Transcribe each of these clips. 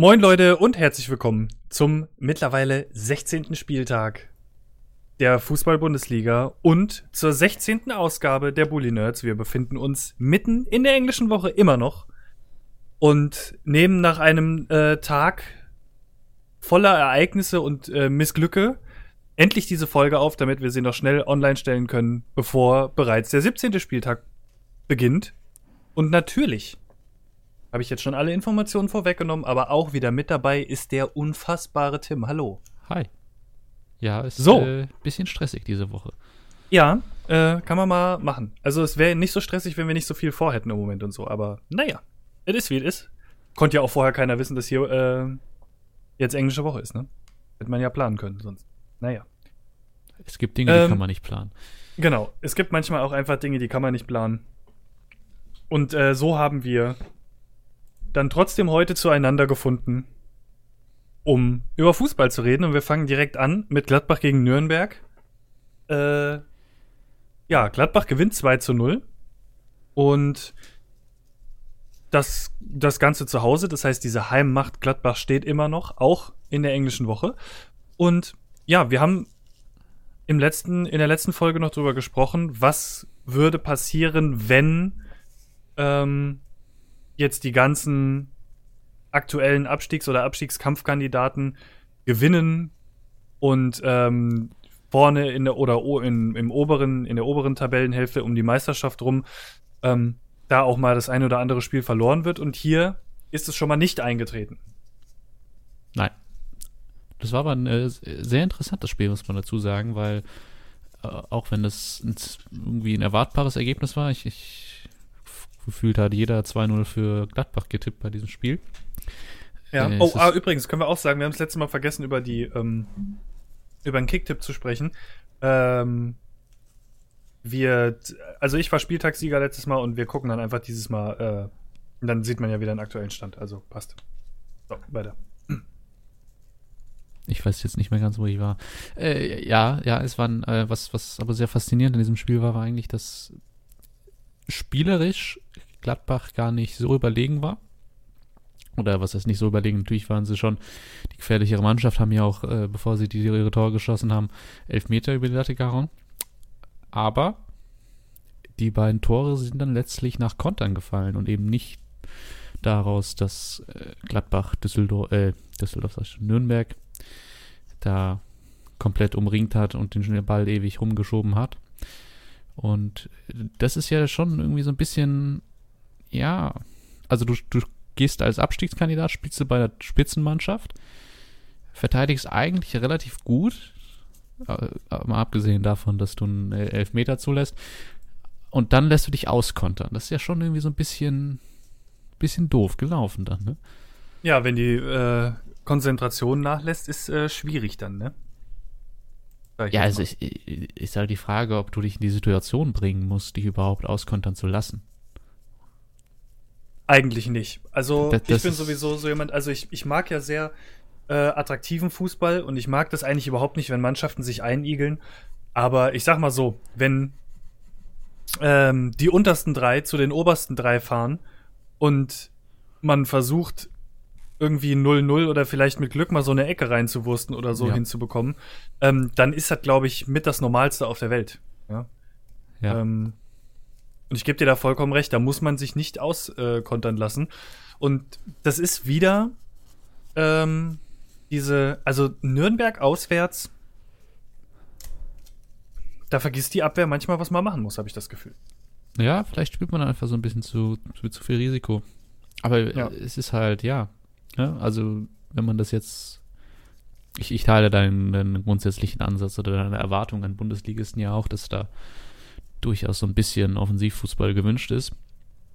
Moin Leute und herzlich willkommen zum mittlerweile 16. Spieltag der Fußball-Bundesliga und zur 16. Ausgabe der Bully Nerds. Wir befinden uns mitten in der englischen Woche immer noch und nehmen nach einem äh, Tag voller Ereignisse und äh, Missglücke endlich diese Folge auf, damit wir sie noch schnell online stellen können, bevor bereits der 17. Spieltag beginnt. Und natürlich habe ich jetzt schon alle Informationen vorweggenommen, aber auch wieder mit dabei ist der unfassbare Tim. Hallo. Hi. Ja, ist So. äh, bisschen stressig diese Woche. Ja, äh, kann man mal machen. Also es wäre nicht so stressig, wenn wir nicht so viel vorhätten im Moment und so, aber naja, es ist wie es ist. Konnte ja auch vorher keiner wissen, dass hier äh, jetzt englische Woche ist, ne? Hätte man ja planen können, sonst. Naja. Es gibt Dinge, die Ähm, kann man nicht planen. Genau. Es gibt manchmal auch einfach Dinge, die kann man nicht planen. Und äh, so haben wir dann trotzdem heute zueinander gefunden, um über Fußball zu reden. Und wir fangen direkt an mit Gladbach gegen Nürnberg. Äh, ja, Gladbach gewinnt 2 zu 0. Und das, das Ganze zu Hause, das heißt, diese Heimmacht Gladbach steht immer noch, auch in der englischen Woche. Und ja, wir haben im letzten, in der letzten Folge noch drüber gesprochen, was würde passieren, wenn ähm, jetzt die ganzen aktuellen Abstiegs- oder Abstiegskampfkandidaten gewinnen und ähm, vorne in der oder in, im oberen, in der oberen Tabellenhälfte um die Meisterschaft rum ähm, da auch mal das ein oder andere Spiel verloren wird. Und hier ist es schon mal nicht eingetreten. Nein. Das war aber ein äh, sehr interessantes Spiel, muss man dazu sagen, weil äh, auch wenn das irgendwie ein erwartbares Ergebnis war, ich, ich gefühlt hat jeder 2-0 für Gladbach getippt bei diesem Spiel. Ja. Äh, oh, ah, übrigens können wir auch sagen, wir haben das letzte Mal vergessen, über die ähm, über einen Kicktipp zu sprechen. Ähm, wir, also ich war Spieltagssieger letztes Mal und wir gucken dann einfach dieses Mal. Äh, dann sieht man ja wieder den aktuellen Stand. Also passt. So, weiter. Ich weiß jetzt nicht mehr ganz, wo ich war. Äh, ja, ja, es war ein, äh, was, was aber sehr faszinierend in diesem Spiel war, war eigentlich, dass spielerisch Gladbach gar nicht so überlegen war. Oder was heißt nicht so überlegen? Natürlich waren sie schon die gefährlichere Mannschaft, haben ja auch, äh, bevor sie die, ihre Tore geschossen haben, elf Meter über die Latte gehauen. Aber die beiden Tore sind dann letztlich nach Kontern gefallen und eben nicht daraus, dass äh, Gladbach Düsseldorf, äh, Düsseldorf, schon, Nürnberg da komplett umringt hat und den Ball ewig rumgeschoben hat. Und das ist ja schon irgendwie so ein bisschen, ja, also du, du gehst als Abstiegskandidat, spielst du bei der Spitzenmannschaft, verteidigst eigentlich relativ gut, äh, mal abgesehen davon, dass du einen äh, Elfmeter zulässt, und dann lässt du dich auskontern. Das ist ja schon irgendwie so ein bisschen, bisschen doof gelaufen dann, ne? Ja, wenn die äh, Konzentration nachlässt, ist äh, schwierig dann, ne? Ja, also ich, ich, ist halt die Frage, ob du dich in die Situation bringen musst, dich überhaupt auskontern zu lassen. Eigentlich nicht. Also Das- ich das bin ist- sowieso so jemand, also ich, ich mag ja sehr äh, attraktiven Fußball und ich mag das eigentlich überhaupt nicht, wenn Mannschaften sich einigeln. Aber ich sag mal so, wenn ähm, die untersten drei zu den obersten drei fahren und man versucht irgendwie 0-0 oder vielleicht mit Glück mal so eine Ecke reinzuwursten oder so Ja. hinzubekommen, ähm, dann ist das, glaube ich, mit das Normalste auf der Welt. Ja. Ja. Ähm, und ich gebe dir da vollkommen recht, da muss man sich nicht auskontern äh, lassen. Und das ist wieder ähm, diese, also Nürnberg auswärts, da vergisst die Abwehr manchmal, was man machen muss, habe ich das Gefühl. Ja, vielleicht spielt man einfach so ein bisschen zu, zu, zu viel Risiko. Aber äh, Ja. es ist halt, ja. ja. Also, wenn man das jetzt. Ich, ich teile deinen, deinen grundsätzlichen Ansatz oder deine Erwartung an Bundesligisten ja auch, dass da durchaus so ein bisschen Offensivfußball gewünscht ist.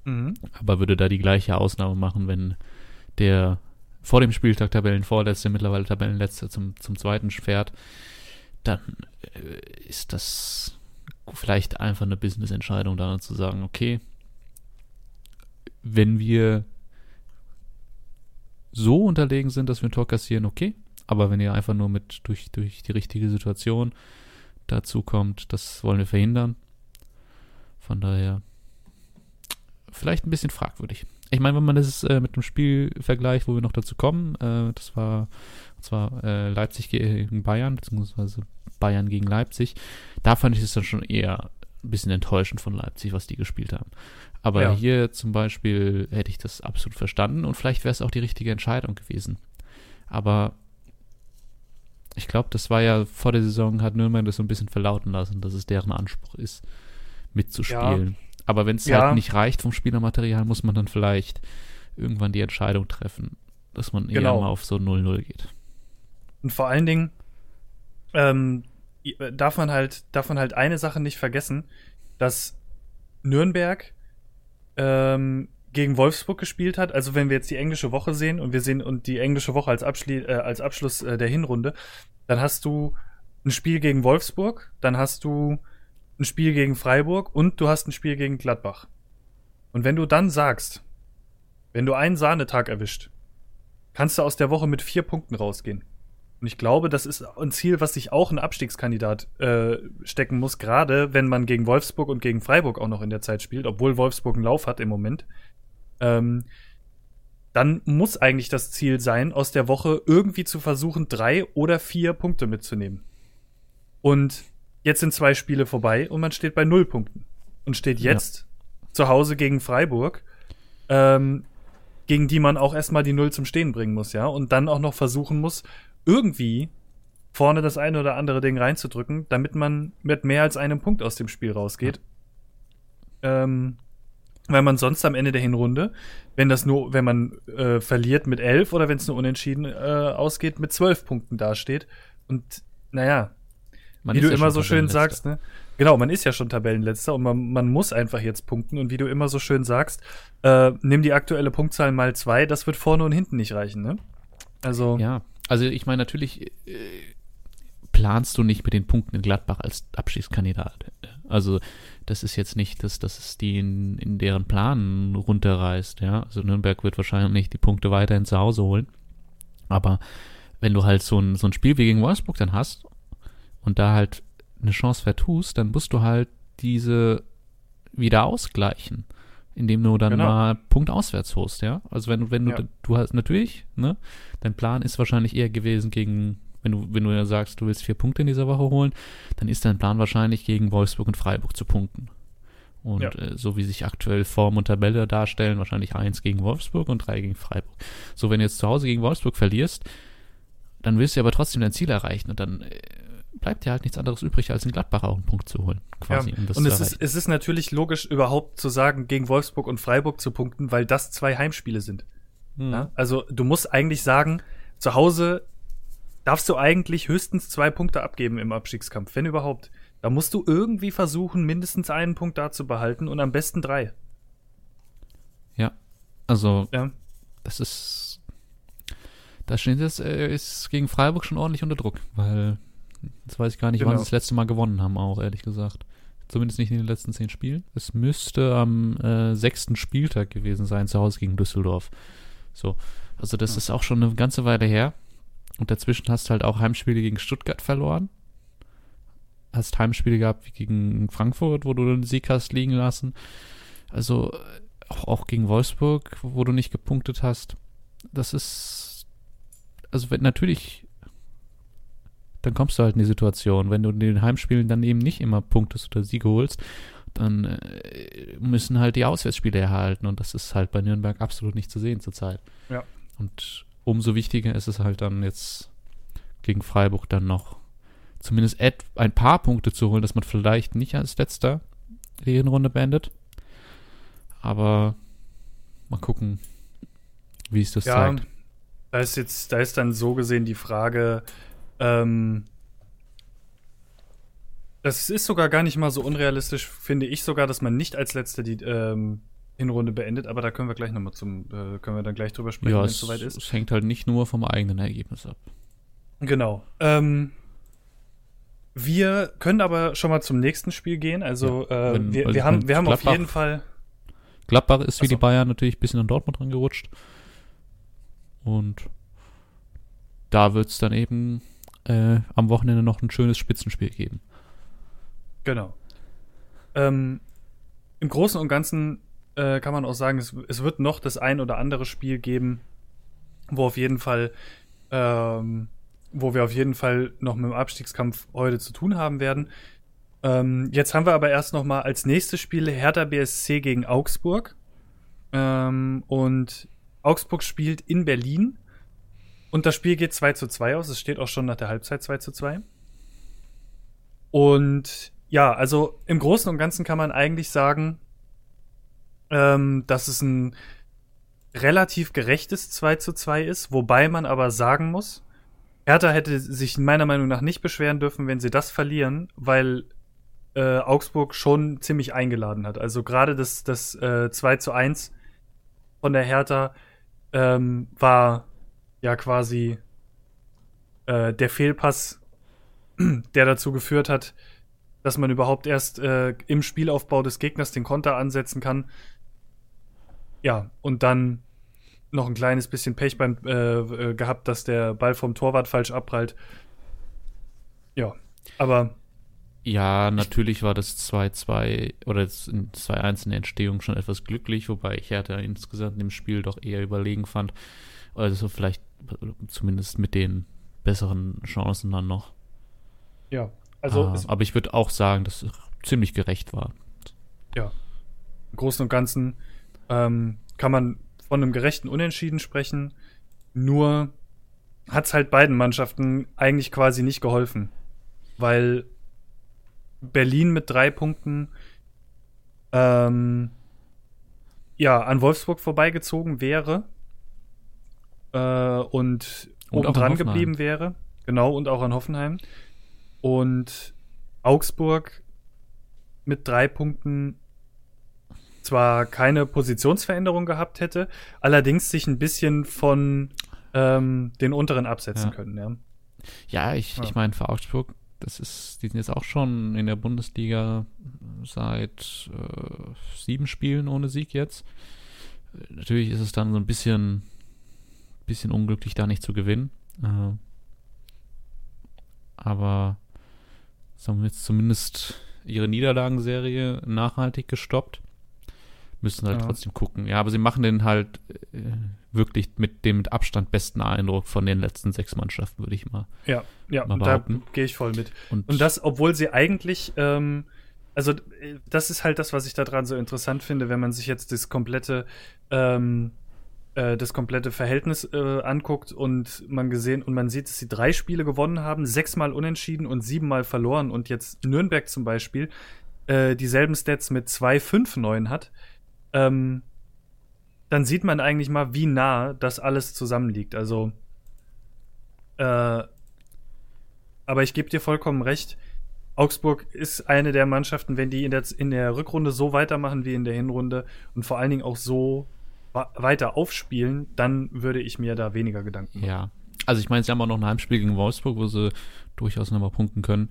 Mhm. Aber würde da die gleiche Ausnahme machen, wenn der vor dem Spieltag Tabellenvorletzte, mittlerweile Tabellenletzte zum, zum zweiten fährt, dann äh, ist das vielleicht einfach eine Business-Entscheidung, dann zu sagen, okay, wenn wir so unterlegen sind, dass wir ein Tor kassieren, okay, aber wenn ihr einfach nur mit durch, durch die richtige Situation dazu kommt, das wollen wir verhindern. Von daher vielleicht ein bisschen fragwürdig. ich meine, wenn man das äh, mit dem Spiel vergleicht, wo wir noch dazu kommen, äh, das war und zwar äh, Leipzig gegen Bayern, beziehungsweise Bayern gegen Leipzig, da fand ich es dann schon eher ein bisschen enttäuschend von Leipzig, was die gespielt haben. Aber Ja. hier zum Beispiel hätte ich das absolut verstanden und vielleicht wäre es auch die richtige Entscheidung gewesen. Aber ich glaube, das war ja vor der Saison, hat Nürnberg das so ein bisschen verlauten lassen, dass es deren Anspruch ist, mitzuspielen. Aber wenn es Ja. halt nicht reicht vom Spielermaterial, muss man dann vielleicht irgendwann die Entscheidung treffen, dass man eher Genau. mal auf so 0-0 geht. Und vor allen Dingen ähm, darf man halt, darf man halt eine Sache nicht vergessen, dass Nürnberg ähm, gegen Wolfsburg gespielt hat. Also wenn wir jetzt die englische Woche sehen und wir sehen und die englische Woche als, Abschli äh, als Abschluss äh, der Hinrunde, dann hast du ein Spiel gegen Wolfsburg, dann hast du ein Spiel gegen Freiburg und du hast ein Spiel gegen Gladbach. Und wenn du dann sagst, wenn du einen Sahnetag erwischt, kannst du aus der Woche mit vier Punkten rausgehen. Und ich glaube, das ist ein Ziel, was sich auch ein Abstiegskandidat äh, stecken muss, gerade wenn man gegen Wolfsburg und gegen Freiburg auch noch in der Zeit spielt, obwohl Wolfsburg einen Lauf hat im Moment. Ähm, dann muss eigentlich das Ziel sein, aus der Woche irgendwie zu versuchen, drei oder vier Punkte mitzunehmen. Und jetzt sind zwei Spiele vorbei und man steht bei null Punkten. Und steht Ja. jetzt zu Hause gegen Freiburg, ähm, gegen die man auch erstmal die Null zum Stehen bringen muss, ja. Und dann auch noch versuchen muss, irgendwie vorne das eine oder andere Ding reinzudrücken, damit man mit mehr als einem Punkt aus dem Spiel rausgeht. Ähm, weil man sonst am Ende der Hinrunde, wenn das nur, wenn man äh, verliert mit elf oder wenn es nur unentschieden äh, ausgeht, mit zwölf Punkten dasteht. Und naja, Man wie du ja immer so schön sagst, ne? Genau, man ist ja schon Tabellenletzter und man, man muss einfach jetzt punkten. Und wie du immer so schön sagst, äh, nimm die aktuelle Punktzahl mal zwei, das wird vorne und hinten nicht reichen, ne? Also, Ja, also ich meine, natürlich äh, planst du nicht mit den Punkten in Gladbach als Abschiedskandidat. Also das ist jetzt nicht, dass, dass es die in, in deren Plan runterreißt, ja. Also Nürnberg wird wahrscheinlich die Punkte weiterhin zu Hause holen. Aber wenn du halt so ein, so ein Spiel wie gegen Wolfsburg dann hast und da halt eine Chance vertust, dann musst du halt diese wieder ausgleichen, indem du dann Genau. mal Punkt auswärts holst, ja. Also wenn du, wenn du, Ja. du hast natürlich, ne, dein Plan ist wahrscheinlich eher gewesen gegen, wenn du, wenn du ja sagst, du willst vier Punkte in dieser Woche holen, dann ist dein Plan wahrscheinlich gegen Wolfsburg und Freiburg zu punkten. Und Ja. äh, so wie sich aktuell Form und Tabelle darstellen, wahrscheinlich eins gegen Wolfsburg und drei gegen Freiburg. So, wenn du jetzt zu Hause gegen Wolfsburg verlierst, dann willst du aber trotzdem dein Ziel erreichen und dann äh, bleibt dir halt nichts anderes übrig, als in Gladbach auch einen Punkt zu holen, quasi. Ja. um das und es ist, es ist natürlich logisch, überhaupt zu sagen, gegen Wolfsburg und Freiburg zu punkten, weil das zwei Heimspiele sind. Hm. Ja? Also du musst eigentlich sagen, zu Hause darfst du eigentlich höchstens zwei Punkte abgeben im Abstiegskampf, wenn überhaupt. Da musst du irgendwie versuchen, mindestens einen Punkt da zu behalten und am besten drei. Ja, also Ja, das ist. Da steht jetzt, äh, ist gegen Freiburg schon ordentlich unter Druck, weil jetzt weiß ich gar nicht, wann Genau. sie das letzte Mal gewonnen haben, auch ehrlich gesagt. Zumindest nicht in den letzten zehn Spielen. Es müsste am äh, sechsten Spieltag gewesen sein, zu Hause gegen Düsseldorf. So, also das Ja. ist auch schon eine ganze Weile her. Und dazwischen hast du halt auch Heimspiele gegen Stuttgart verloren. Hast Heimspiele gehabt wie gegen Frankfurt, wo du den Sieg hast liegen lassen. Also äh, auch, auch gegen Wolfsburg, wo du nicht gepunktet hast. Das ist, also wenn natürlich, dann kommst du halt in die Situation, wenn du in den Heimspielen dann eben nicht immer punktest oder Siege holst, dann äh, müssen halt die Auswärtsspiele erhalten und das ist halt bei Nürnberg absolut nicht zu sehen zurzeit. Ja. Und umso wichtiger ist es halt dann jetzt gegen Freiburg dann noch zumindest ein paar Punkte zu holen, dass man vielleicht nicht als letzter die Hinrunde beendet. Aber mal gucken, wie es das ja zeigt. da ist jetzt, da ist dann so gesehen die Frage, ähm, das ist sogar gar nicht mal so unrealistisch, finde ich sogar, dass man nicht als letzter die ähm, Hinrunde beendet, aber da können wir gleich nochmal zum, äh, können wir dann gleich drüber sprechen, Ja, wenn es, es soweit ist. es hängt halt nicht nur vom eigenen Ergebnis ab. Genau. Ähm, wir können aber schon mal zum nächsten Spiel gehen. Also Ja, äh, wenn- wir, also wir haben, wir haben auf jeden Fall. Gladbach ist wie Ach so. die Bayern natürlich ein bisschen an Dortmund rangerutscht. Und da wird es dann eben äh, am Wochenende noch ein schönes Spitzenspiel geben. Genau. Ähm, Im Großen und Ganzen äh, kann man auch sagen, es, es, wird noch das ein oder andere Spiel geben, wo auf jeden Fall, ähm, wo wir auf jeden Fall noch mit dem Abstiegskampf heute zu tun haben werden. Ähm, jetzt haben wir aber erst noch mal als nächstes Spiel Hertha BSC gegen Augsburg. Ähm, und Augsburg spielt in Berlin. Und das Spiel geht 2 zu 2 aus. Es steht auch schon nach der Halbzeit 2 zu 2. Und ja, also im Großen und Ganzen kann man eigentlich sagen, ähm, dass es ein relativ gerechtes 2 zu 2 ist, wobei man aber sagen muss, Hertha hätte sich meiner Meinung nach nicht beschweren dürfen, wenn sie das verlieren, weil äh, Augsburg schon ziemlich eingeladen hat. Also gerade das, das äh, 2 zu 1 von der Hertha ähm, war ja quasi äh, der Fehlpass, der dazu geführt hat, dass man überhaupt erst äh, im Spielaufbau des Gegners den Konter ansetzen kann. Ja, und dann noch ein kleines bisschen Pech beim, äh, äh gehabt, dass der Ball vom Torwart falsch abprallt. Ja, aber ja, natürlich war das 2-2 oder das 2-1 in der Entstehung schon etwas glücklich, wobei ich Hertha insgesamt im Spiel doch eher überlegen fand. Also vielleicht zumindest mit den besseren Chancen dann noch. Ja, also. Ah, aber ich würde auch sagen, dass es ziemlich gerecht war. Ja. Im Großen und Ganzen ähm, kann man von einem gerechten Unentschieden sprechen. Nur hat es halt beiden Mannschaften eigentlich quasi nicht geholfen. Weil Berlin mit drei Punkten ähm, ja, an Wolfsburg vorbeigezogen wäre äh, und, und oben dran geblieben wäre. Genau, und auch an Hoffenheim. Und Augsburg mit drei Punkten zwar keine Positionsveränderung gehabt hätte, allerdings sich ein bisschen von ähm, den unteren absetzen ja. können, ja. Ja, ich, ja. ich meine, für Augsburg das ist, die sind jetzt auch schon in der Bundesliga seit äh, sieben Spielen ohne Sieg jetzt. Natürlich ist es dann so ein bisschen, bisschen unglücklich, da nicht zu gewinnen. Äh, aber sie haben jetzt zumindest ihre Niederlagenserie nachhaltig gestoppt. Müssen halt ja. trotzdem gucken. Ja, aber sie machen den halt äh, wirklich mit dem mit Abstand besten Eindruck von den letzten sechs Mannschaften, würde ich mal. Ja, ja, mal da gehe ich voll mit. Und, Und, das, obwohl sie eigentlich, ähm, also äh, das ist halt das, was ich daran so interessant finde, wenn man sich jetzt das komplette, ähm, äh, das komplette Verhältnis äh, anguckt und man gesehen und man sieht, dass sie drei Spiele gewonnen haben, sechsmal unentschieden und siebenmal verloren und jetzt Nürnberg zum Beispiel äh, dieselben Stats mit 2-5-9 hat ähm, dann sieht man eigentlich mal, wie nah das alles zusammenliegt. Also, äh, aber ich gebe dir vollkommen recht. Augsburg ist eine der Mannschaften, wenn die in der, in der Rückrunde so weitermachen wie in der Hinrunde und vor allen Dingen auch so weiter aufspielen, dann würde ich mir da weniger Gedanken machen. Ja, also ich meine, sie haben auch noch ein Heimspiel gegen Wolfsburg, wo sie durchaus nochmal punkten können.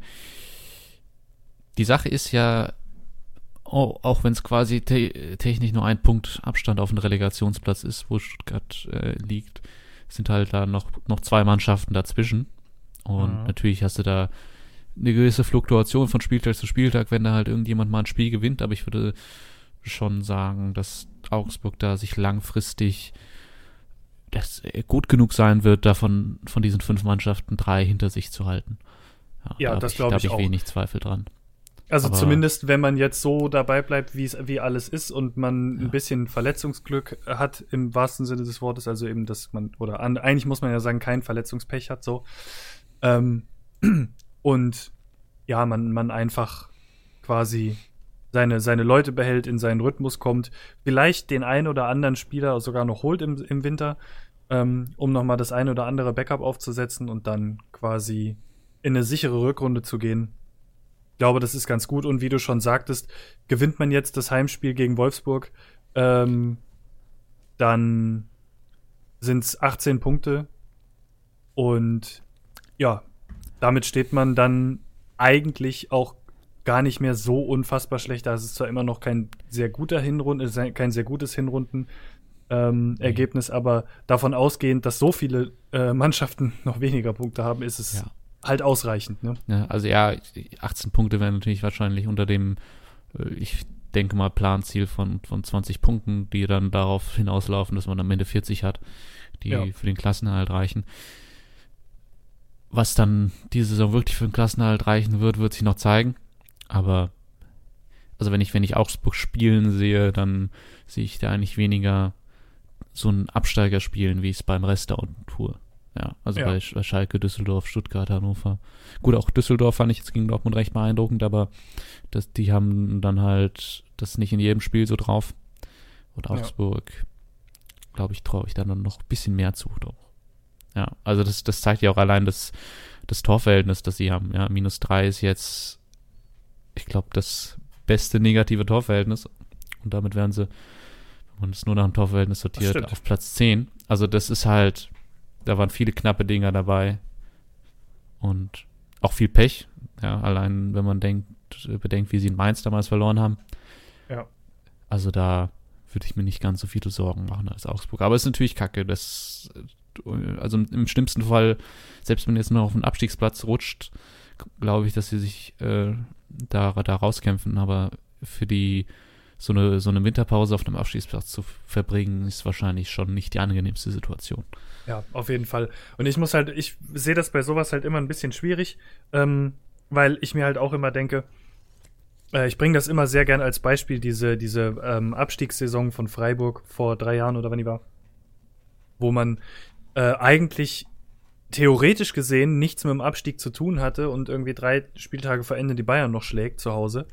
Die Sache ist ja, Oh, auch wenn es quasi te technisch nur ein Punkt Abstand auf den Relegationsplatz ist, wo Stuttgart äh, liegt, sind halt da noch, noch zwei Mannschaften dazwischen. Und mhm. natürlich hast du da eine gewisse Fluktuation von Spieltag zu Spieltag, wenn da halt irgendjemand mal ein Spiel gewinnt. Aber ich würde schon sagen, dass Augsburg da sich langfristig das gut genug sein wird, davon von diesen fünf Mannschaften drei hinter sich zu halten. Ja, ja da das glaube ich, ich auch. wenig Zweifel dran. Also Aber zumindest, wenn man jetzt so dabei bleibt, wie es wie alles ist und man ja. ein bisschen Verletzungsglück hat im wahrsten Sinne des Wortes, also eben, dass man oder an, eigentlich muss man ja sagen, kein Verletzungspech hat so. Ähm, und ja, man man einfach quasi seine seine Leute behält, in seinen Rhythmus kommt, vielleicht den einen oder anderen Spieler sogar noch holt im im Winter, ähm, um noch mal das eine oder andere Backup aufzusetzen und dann quasi in eine sichere Rückrunde zu gehen glaube, das ist ganz gut. Und wie du schon sagtest, gewinnt man jetzt das Heimspiel gegen Wolfsburg, ähm, dann sind es 18 Punkte. Und ja, damit steht man dann eigentlich auch gar nicht mehr so unfassbar schlecht. Da ist es zwar immer noch kein sehr guter Hinrunden, kein sehr gutes Hinrunden. Ähm, Ergebnis, aber davon ausgehend, dass so viele äh, Mannschaften noch weniger Punkte haben, ist es ja halt ausreichend. Ne? Ja, also ja, 18 Punkte wären natürlich wahrscheinlich unter dem, äh, ich denke mal, Planziel von, von 20 Punkten, die dann darauf hinauslaufen, dass man am Ende 40 hat, die ja. für den Klassenerhalt reichen. Was dann diese Saison wirklich für den Klassenerhalt reichen wird, wird sich noch zeigen. Aber, also wenn ich, wenn ich Augsburg spielen sehe, dann sehe ich da eigentlich weniger so einen Absteiger spielen, wie ich es beim Rest unten tue. Ja, also ja. Bei, bei Schalke, Düsseldorf, Stuttgart, Hannover. Gut, auch Düsseldorf fand ich jetzt gegen Dortmund recht beeindruckend, aber das, die haben dann halt das nicht in jedem Spiel so drauf. Und Augsburg, ja. glaube ich, traue ich dann noch ein bisschen mehr zu. Doch. Ja, also das, das zeigt ja auch allein das, das Torverhältnis, das sie haben. Ja, minus drei ist jetzt, ich glaube, das beste negative Torverhältnis. Und damit werden sie, wenn man es nur nach dem Torverhältnis sortiert, auf Platz 10. Also das ist halt, da waren viele knappe Dinger dabei. Und auch viel Pech. Ja, allein wenn man denkt, bedenkt, wie sie in Mainz damals verloren haben. Ja. Also da würde ich mir nicht ganz so viele Sorgen machen als Augsburg. Aber es ist natürlich kacke. Das, also im schlimmsten Fall, selbst wenn jetzt nur auf den Abstiegsplatz rutscht, glaube ich, dass sie sich äh, da, da rauskämpfen. Aber für die so eine, so eine Winterpause auf dem Abstiegsplatz zu verbringen, ist wahrscheinlich schon nicht die angenehmste Situation. Ja, auf jeden Fall. Und ich muss halt, ich sehe das bei sowas halt immer ein bisschen schwierig, ähm, weil ich mir halt auch immer denke, äh, ich bringe das immer sehr gern als Beispiel, diese, diese ähm, Abstiegssaison von Freiburg vor drei Jahren oder wann die war, wo man äh, eigentlich theoretisch gesehen nichts mit dem Abstieg zu tun hatte und irgendwie drei Spieltage vor Ende die Bayern noch schlägt zu Hause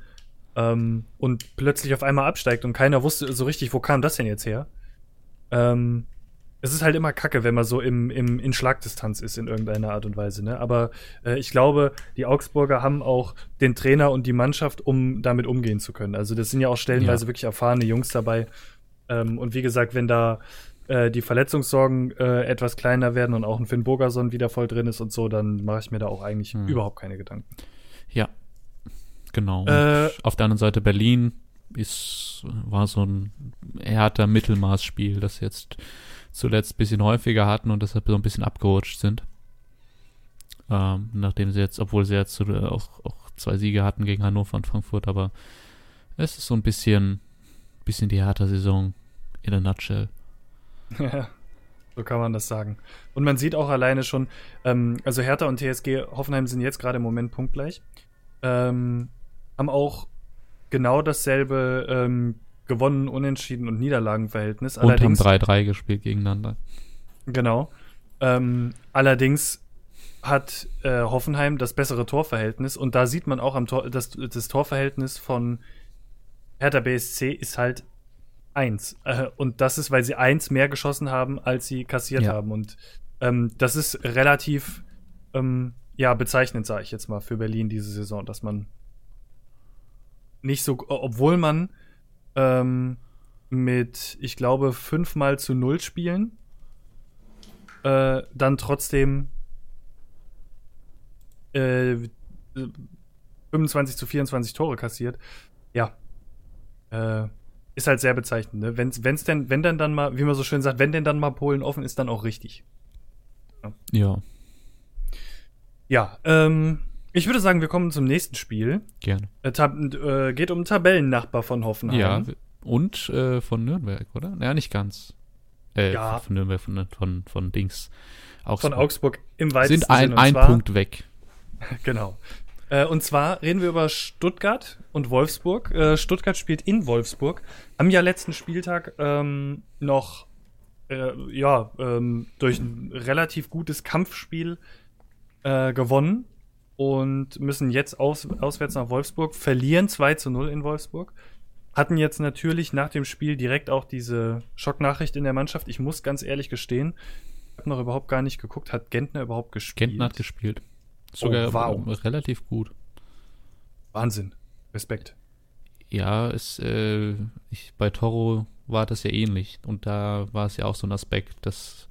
ähm, und plötzlich auf einmal absteigt und keiner wusste so richtig, wo kam das denn jetzt her. Ähm, es ist halt immer kacke, wenn man so im, im, in Schlagdistanz ist in irgendeiner Art und Weise. Ne? Aber äh, ich glaube, die Augsburger haben auch den Trainer und die Mannschaft, um damit umgehen zu können. Also das sind ja auch stellenweise ja. wirklich erfahrene Jungs dabei. Ähm, und wie gesagt, wenn da äh, die Verletzungssorgen äh, etwas kleiner werden und auch ein Finn Burgerson wieder voll drin ist und so, dann mache ich mir da auch eigentlich hm. überhaupt keine Gedanken. Ja, genau. Äh, auf der anderen Seite Berlin ist, war so ein härter Mittelmaßspiel, das jetzt zuletzt ein bisschen häufiger hatten und deshalb so ein bisschen abgerutscht sind. Ähm, nachdem sie jetzt, obwohl sie jetzt auch, auch zwei Siege hatten gegen Hannover und Frankfurt, aber es ist so ein bisschen, bisschen die härte Saison in a nutshell. Ja, so kann man das sagen. Und man sieht auch alleine schon, ähm, also Hertha und TSG Hoffenheim sind jetzt gerade im Moment punktgleich. Ähm, haben auch genau dasselbe ähm, gewonnen, unentschieden und Niederlagenverhältnis. Und allerdings, haben 3-3 gespielt gegeneinander. Genau. Ähm, allerdings hat äh, Hoffenheim das bessere Torverhältnis und da sieht man auch am Tor, das, das Torverhältnis von Hertha BSC ist halt 1. Äh, und das ist, weil sie 1 mehr geschossen haben, als sie kassiert ja. haben. Und ähm, das ist relativ ähm, ja, bezeichnend, sage ich jetzt mal, für Berlin diese Saison, dass man nicht so, obwohl man ähm, mit, ich glaube, fünfmal zu null spielen, äh, dann trotzdem äh, 25 zu 24 Tore kassiert. Ja. Äh, ist halt sehr bezeichnend. Ne? Wenn's, wenn's denn, wenn denn dann mal, wie man so schön sagt, wenn denn dann mal Polen offen ist, dann auch richtig. Ja. Ja, ähm, ich würde sagen, wir kommen zum nächsten Spiel. Gerne. Äh, äh, geht um Tabellennachbar von Hoffenheim. Ja, und äh, von Nürnberg, oder? Ja, nicht ganz. Äh, ja. Von Nürnberg, von, von, von Dings. Augsburg. Von Augsburg im weitesten Sind ein, ein Punkt weg. genau. Äh, und zwar reden wir über Stuttgart und Wolfsburg. Äh, Stuttgart spielt in Wolfsburg. Am ja letzten Spieltag ähm, noch äh, ja, ähm, durch ein relativ gutes Kampfspiel äh, gewonnen und müssen jetzt aus, auswärts nach Wolfsburg, verlieren 2 zu 0 in Wolfsburg. Hatten jetzt natürlich nach dem Spiel direkt auch diese Schocknachricht in der Mannschaft. Ich muss ganz ehrlich gestehen, ich habe noch überhaupt gar nicht geguckt, hat Gentner überhaupt gespielt? Gentner hat gespielt. Sogar oh, wow. relativ gut. Wahnsinn. Respekt. Ja, es, äh, ich, bei Toro war das ja ähnlich. Und da war es ja auch so ein Aspekt, dass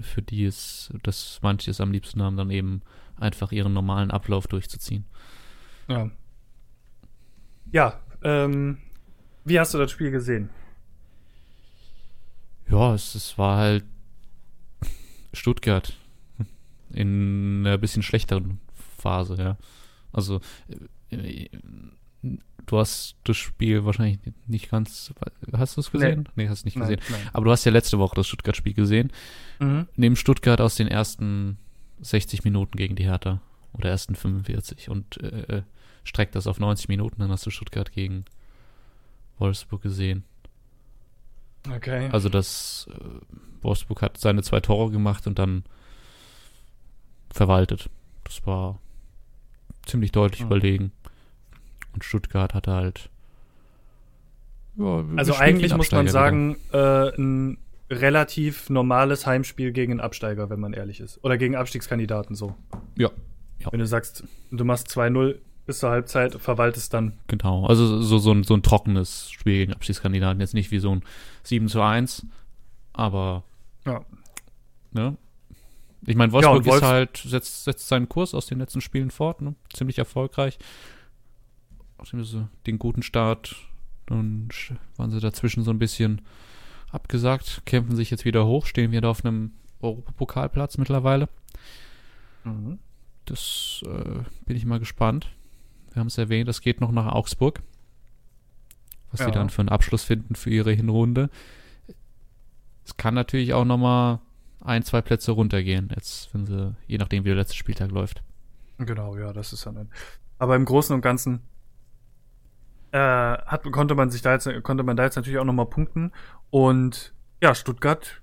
für die es, dass manche es am liebsten haben, dann eben einfach ihren normalen Ablauf durchzuziehen. Ja. Ja, ähm, wie hast du das Spiel gesehen? Ja, es, es war halt Stuttgart in einer bisschen schlechteren Phase, ja. Also äh, du hast das Spiel wahrscheinlich nicht ganz. Hast du es gesehen? Nee, nee hast du nicht Nein, gesehen. nein. Aber du hast ja letzte Woche das Stuttgart-Spiel gesehen. Mhm. Neben Stuttgart aus den ersten 60 Minuten gegen die Hertha. Oder ersten 45 und äh, äh, streckt das auf 90 Minuten, dann hast du Stuttgart gegen Wolfsburg gesehen. Okay. Also das äh, Wolfsburg hat seine zwei Tore gemacht und dann verwaltet. Das war ziemlich deutlich Mhm. überlegen. Und Stuttgart hatte halt ja, Also eigentlich muss man sagen, äh, ein relativ normales Heimspiel gegen einen Absteiger, wenn man ehrlich ist. Oder gegen Abstiegskandidaten so. Ja, Ja. Wenn du sagst, du machst 2-0 bis zur Halbzeit, verwaltest dann. genau. Also so, so, ein, so ein trockenes Spiel gegen Abstiegskandidaten. Jetzt nicht wie so ein 7 zu 1, aber Ja. ne? Ich meine, Wolfsburg und Wolfs- ist halt, setzt, setzt seinen Kurs aus den letzten Spielen fort, ne? Ziemlich erfolgreich. Nachdem sie den guten Start, dann sch- waren sie dazwischen so ein bisschen abgesagt, kämpfen sich jetzt wieder hoch, stehen wieder auf einem Europapokalplatz mittlerweile. Mhm. Das äh, bin ich mal gespannt. Wir haben es erwähnt, das geht noch nach Augsburg. Was Ja. sie dann für einen Abschluss finden für ihre Hinrunde. Es kann natürlich auch noch mal ein, zwei Plätze runtergehen, jetzt, wenn sie, je nachdem, wie der letzte Spieltag läuft. Genau, ja, das ist dann. ein- Aber im Großen und Ganzen äh, hat, konnte man sich da jetzt, konnte man da jetzt natürlich auch noch mal punkten. Und ja, Stuttgart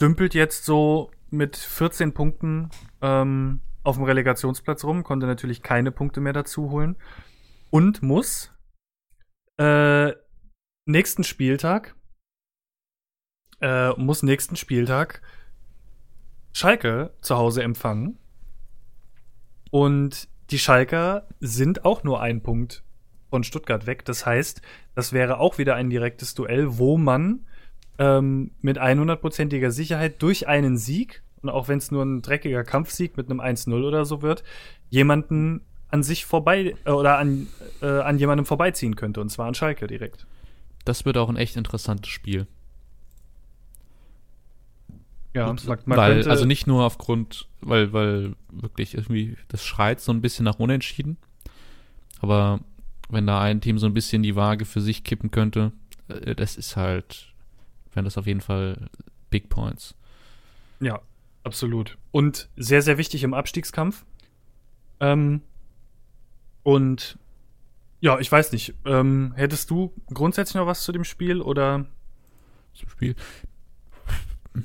dümpelt jetzt so mit 14 Punkten ähm, auf dem Relegationsplatz rum, konnte natürlich keine Punkte mehr dazu holen und muss äh, nächsten Spieltag äh, muss nächsten Spieltag Schalke zu Hause empfangen. Und die Schalker sind auch nur ein Punkt von Stuttgart weg. Das heißt, das wäre auch wieder ein direktes Duell, wo man ähm, mit 100%iger Sicherheit durch einen Sieg, und auch wenn es nur ein dreckiger Kampfsieg mit einem 1-0 oder so wird, jemanden an sich vorbei äh, oder an, äh, an jemandem vorbeiziehen könnte. Und zwar an Schalke direkt. Das wird auch ein echt interessantes Spiel. Ja, Und- man, man weil, also nicht nur aufgrund, weil, weil wirklich irgendwie, das schreit so ein bisschen nach Unentschieden. Aber wenn da ein Team so ein bisschen die Waage für sich kippen könnte, äh, das ist halt, wären das auf jeden Fall Big Points. Ja, absolut. Und sehr, sehr wichtig im Abstiegskampf. Ähm, und ja, ich weiß nicht. Ähm, hättest du grundsätzlich noch was zu dem Spiel oder? zum Spiel.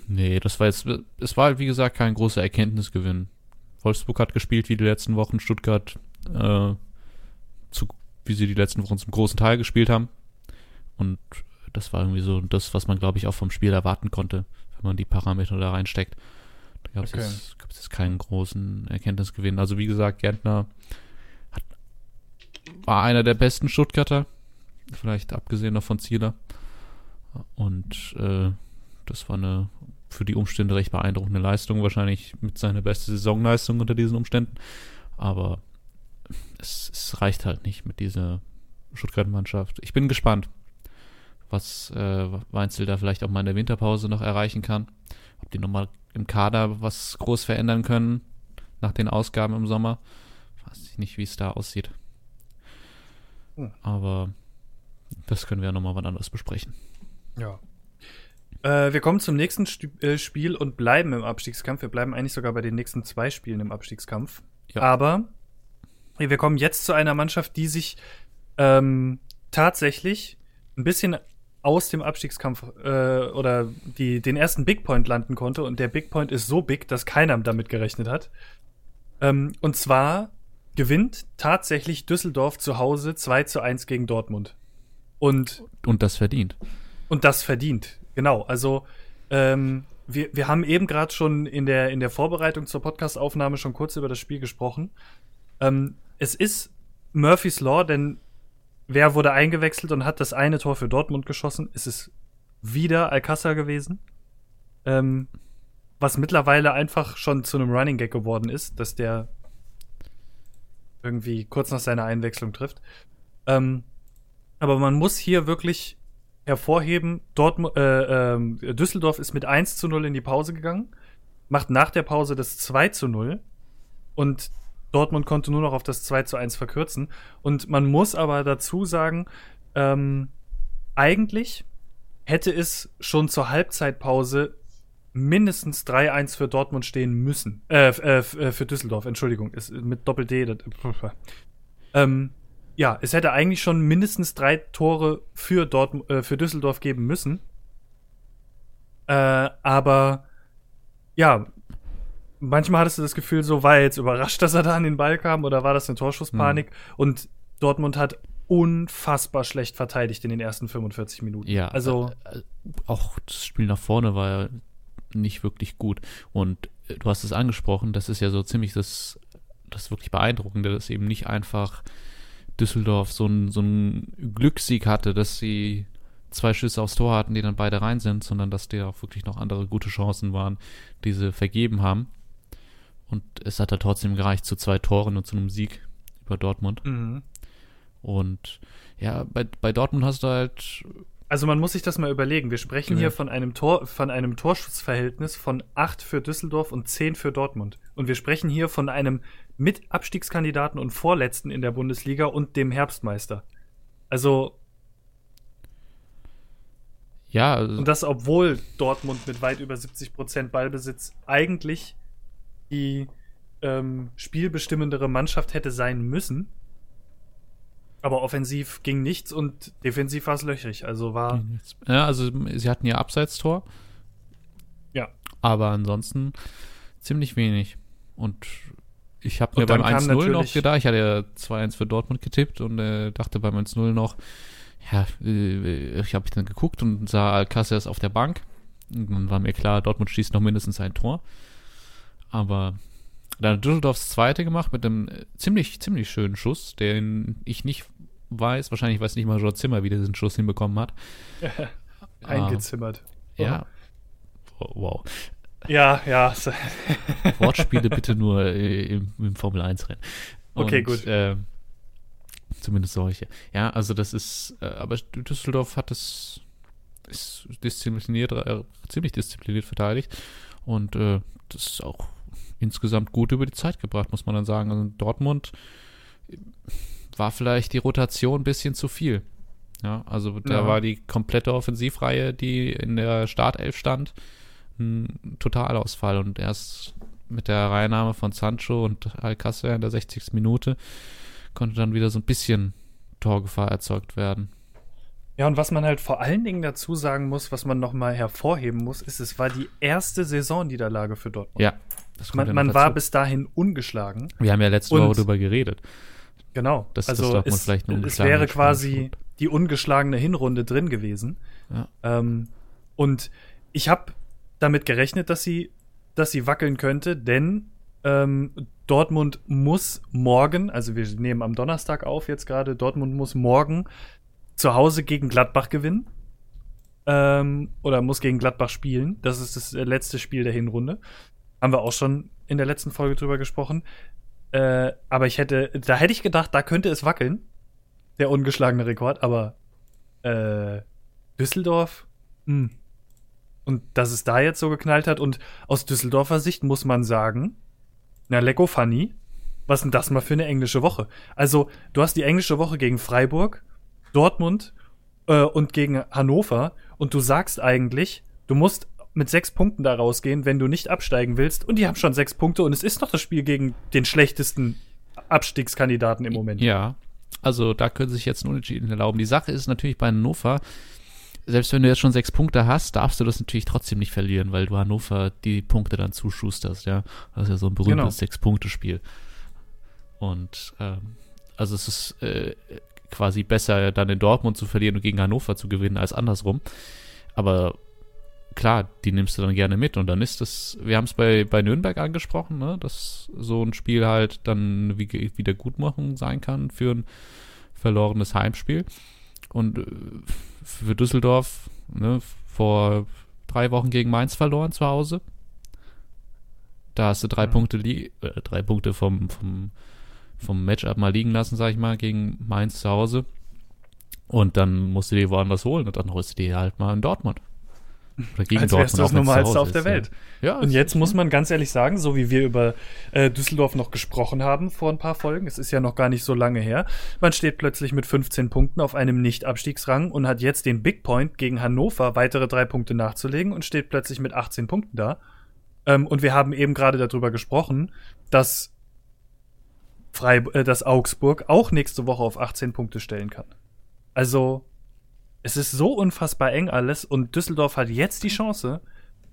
Nee, das war jetzt, es war halt wie gesagt kein großer Erkenntnisgewinn. Wolfsburg hat gespielt wie die letzten Wochen, Stuttgart, äh, zu, wie sie die letzten Wochen zum großen Teil gespielt haben. Und das war irgendwie so das, was man, glaube ich, auch vom Spiel erwarten konnte, wenn man die Parameter da reinsteckt. Da gab es Okay. jetzt, jetzt keinen großen Erkenntnisgewinn. Also wie gesagt, Gärtner hat, war einer der besten Stuttgarter, vielleicht abgesehen noch von Zieler. Und äh, das war eine für die Umstände recht beeindruckende Leistung, wahrscheinlich mit seiner beste Saisonleistung unter diesen Umständen. Aber es, es reicht halt nicht mit dieser Stuttgart-Mannschaft. Ich bin gespannt, was äh, Weinzel da vielleicht auch mal in der Winterpause noch erreichen kann. Ob die nochmal im Kader was groß verändern können nach den Ausgaben im Sommer. Weiß ich nicht, wie es da aussieht. Hm. Aber das können wir ja nochmal wann anders besprechen. Ja. Äh, wir kommen zum nächsten Stu äh, Spiel und bleiben im Abstiegskampf. Wir bleiben eigentlich sogar bei den nächsten zwei Spielen im Abstiegskampf. Ja. Aber wir kommen jetzt zu einer Mannschaft, die sich ähm, tatsächlich ein bisschen aus dem Abstiegskampf äh, oder die den ersten Big Point landen konnte. Und der Big Point ist so big, dass keiner damit gerechnet hat. Ähm, und zwar gewinnt tatsächlich Düsseldorf zu Hause 2 zu 1 gegen Dortmund. Und Und das verdient. und das verdient. Genau. Also, ähm, wir, wir haben eben gerade schon in der, in der Vorbereitung zur Podcastaufnahme schon kurz über das Spiel gesprochen. Ähm, es ist Murphy's Law, denn wer wurde eingewechselt und hat das eine Tor für Dortmund geschossen? Es ist wieder Alcázar gewesen. Ähm, was mittlerweile einfach schon zu einem Running Gag geworden ist, dass der irgendwie kurz nach seiner Einwechslung trifft. Ähm, aber man muss hier wirklich hervorheben, Dortmund, äh, ähm, Düsseldorf ist mit 1 zu 0 in die Pause gegangen, macht nach der Pause das 2 zu 0 und Dortmund konnte nur noch auf das 2 zu 1 verkürzen. Und man muss aber dazu sagen, ähm, eigentlich hätte es schon zur Halbzeitpause mindestens 3-1 für Dortmund stehen müssen. Äh, äh, äh, für Düsseldorf, Entschuldigung, ist mit Doppel-D. Ähm, ja, es hätte eigentlich schon mindestens drei Tore für, Dortmund, äh, für Düsseldorf geben müssen. Äh, aber ja, manchmal hattest du das Gefühl, so war er jetzt überrascht, dass er da an den Ball kam oder war das eine Torschusspanik? Mhm. Und Dortmund hat unfassbar schlecht verteidigt in den ersten 45 Minuten. Ja, also äh, auch das Spiel nach vorne war ja nicht wirklich gut. Und äh, du hast es angesprochen, das ist ja so ziemlich das, das wirklich beeindruckende, dass eben nicht einfach Düsseldorf so einen so Glückssieg hatte, dass sie zwei Schüsse aufs Tor hatten, die dann beide rein sind, sondern dass die auch wirklich noch andere gute Chancen waren, die sie vergeben haben. Und es hat da trotzdem gereicht zu zwei Toren und zu einem Sieg über Dortmund. Mhm. Und ja, bei, bei Dortmund hast du halt. Also man muss sich das mal überlegen. Wir sprechen ja. hier von einem Tor, von einem Torschussverhältnis von acht für Düsseldorf und zehn für Dortmund. Und wir sprechen hier von einem Mit-Abstiegskandidaten und Vorletzten in der Bundesliga und dem Herbstmeister. Also ja. Also und das, obwohl Dortmund mit weit über 70 Prozent Ballbesitz eigentlich die ähm, spielbestimmendere Mannschaft hätte sein müssen. Aber offensiv ging nichts und defensiv war es löchrig. Also war. Ja, also sie hatten ja Abseitstor. Ja. Aber ansonsten ziemlich wenig. Und ich habe mir beim 1-0 noch gedacht, ich hatte ja 2-1 für Dortmund getippt und äh, dachte beim 1-0 noch, ja, äh, ich habe dann geguckt und sah Alcaceres auf der Bank. Und dann war mir klar, Dortmund schießt noch mindestens ein Tor. Aber dann hat Düsseldorfs zweite gemacht mit einem äh, ziemlich, ziemlich schönen Schuss, den ich nicht weiß, wahrscheinlich weiß nicht mal George Zimmer, wie der diesen Schuss hinbekommen hat. Eingezimmert. Uh, ja. Wow. Ja, ja. Wortspiele bitte nur äh, im, im Formel 1 Rennen. okay, gut. Äh, Zumindest solche. Ja, also das ist, äh, aber Düsseldorf hat es ist diszipliniert, äh, ziemlich diszipliniert verteidigt und äh, das ist auch insgesamt gut über die Zeit gebracht, muss man dann sagen. Also Dortmund war vielleicht die Rotation ein bisschen zu viel. Ja, also da ja. war die komplette Offensivreihe, die in der Startelf stand, ein Totalausfall und erst mit der Reinnahme von Sancho und Alcácer in der 60. Minute konnte dann wieder so ein bisschen Torgefahr erzeugt werden. Ja, und was man halt vor allen Dingen dazu sagen muss, was man nochmal hervorheben muss, ist, es war die erste Saisonniederlage für Dortmund. Ja. man, man war bis dahin ungeschlagen. Wir haben ja letzte Woche darüber geredet. Genau. Dass, also dass es, vielleicht es wäre quasi die ungeschlagene Hinrunde drin gewesen. Ja. Ähm, und ich habe damit gerechnet, dass sie, dass sie wackeln könnte, denn ähm, Dortmund muss morgen, also wir nehmen am Donnerstag auf jetzt gerade, Dortmund muss morgen zu Hause gegen Gladbach gewinnen. Ähm, oder muss gegen Gladbach spielen. Das ist das letzte Spiel der Hinrunde. Haben wir auch schon in der letzten Folge drüber gesprochen. Äh, aber ich hätte, da hätte ich gedacht, da könnte es wackeln. Der ungeschlagene Rekord, aber äh, Düsseldorf. Hm. Und dass es da jetzt so geknallt hat. Und aus Düsseldorfer Sicht muss man sagen, na, Lecko funny. Was denn das mal für eine englische Woche? Also, du hast die englische Woche gegen Freiburg, Dortmund äh, und gegen Hannover und du sagst eigentlich, du musst mit sechs Punkten da rausgehen, wenn du nicht absteigen willst. Und die haben schon sechs Punkte und es ist noch das Spiel gegen den schlechtesten Abstiegskandidaten im Moment. Ja, also da können sich jetzt einen Unentschieden erlauben. Die Sache ist natürlich bei Hannover, selbst wenn du jetzt schon sechs Punkte hast, darfst du das natürlich trotzdem nicht verlieren, weil du Hannover die Punkte dann zuschusterst, ja. Das ist ja so ein berühmtes genau. Sechs-Punkte-Spiel. Und ähm, also es ist äh, quasi besser, dann in Dortmund zu verlieren und gegen Hannover zu gewinnen, als andersrum. Aber klar, die nimmst du dann gerne mit. Und dann ist das, wir haben es bei, bei Nürnberg angesprochen, ne, dass so ein Spiel halt dann wie, Wiedergutmachung sein kann für ein verlorenes Heimspiel. Und äh, für Düsseldorf ne, vor drei Wochen gegen Mainz verloren zu Hause. Da hast du drei mhm. Punkte, äh, drei Punkte vom, vom, vom Matchup mal liegen lassen, sag ich mal, gegen Mainz zu Hause. Und dann musst du dir woanders holen und dann holst du dir halt mal in Dortmund. Oder gegen Als Dortmund das auch, wenn's zu Normalste auf der ist, ja. Welt. Ja, Und es- jetzt muss man ganz ehrlich sagen, so wie wir über äh, Düsseldorf noch gesprochen haben vor ein paar Folgen, es ist ja noch gar nicht so lange her, man steht plötzlich mit 15 Punkten auf einem Nicht-Abstiegsrang und hat jetzt den Big Point gegen Hannover weitere drei Punkte nachzulegen und steht plötzlich mit 18 Punkten da. Ähm, und wir haben eben gerade darüber gesprochen, dass, Freib äh, dass Augsburg auch nächste Woche auf 18 Punkte stellen kann. Also, es ist so unfassbar eng alles und Düsseldorf hat jetzt die Chance,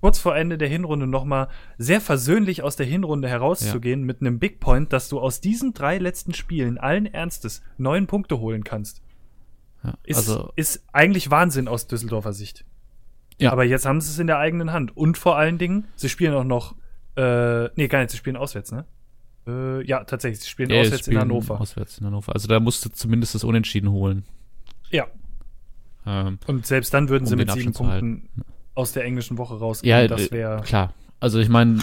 kurz vor Ende der Hinrunde nochmal sehr versöhnlich aus der Hinrunde herauszugehen mit einem Big Point, dass du aus diesen drei letzten Spielen allen Ernstes neun Punkte holen kannst. ja. Ist, also, ist eigentlich Wahnsinn aus Düsseldorfer Sicht. Ja. Aber jetzt haben sie es in der eigenen Hand. Und vor allen Dingen, sie spielen auch noch, äh, nee, gar nicht, sie spielen auswärts, ne? Äh, ja, tatsächlich, sie spielen ja, auswärts in spielen Hannover. Auswärts in Hannover. Also da musst du zumindest das Unentschieden holen. ja, Ähm, und selbst dann würden Um sie mit sieben Punkten aus der englischen Woche rausgehen. ja, das äh, wäre klar. Also ich meine,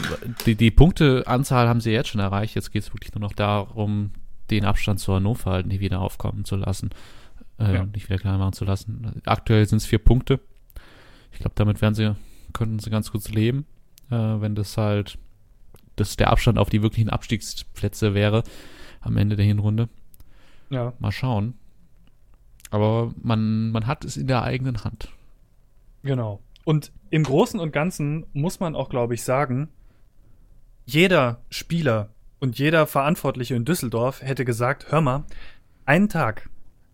die, die Punkteanzahl haben sie jetzt schon erreicht. Jetzt geht es wirklich nur noch darum, den Abstand zu Hannover halt nicht wieder aufkommen zu lassen. Äh, Ja. Nicht wieder kleiner machen zu lassen. Aktuell sind es vier Punkte. Ich glaube, damit werden sie, könnten sie ganz gut leben, äh, wenn das halt, dass der Abstand auf die wirklichen Abstiegsplätze wäre am Ende der Hinrunde. ja. Mal schauen. Aber man, man hat es in der eigenen Hand. Genau. Und im Großen und Ganzen muss man auch, glaube ich, sagen, jeder Spieler und jeder Verantwortliche in Düsseldorf hätte gesagt, hör mal, einen Tag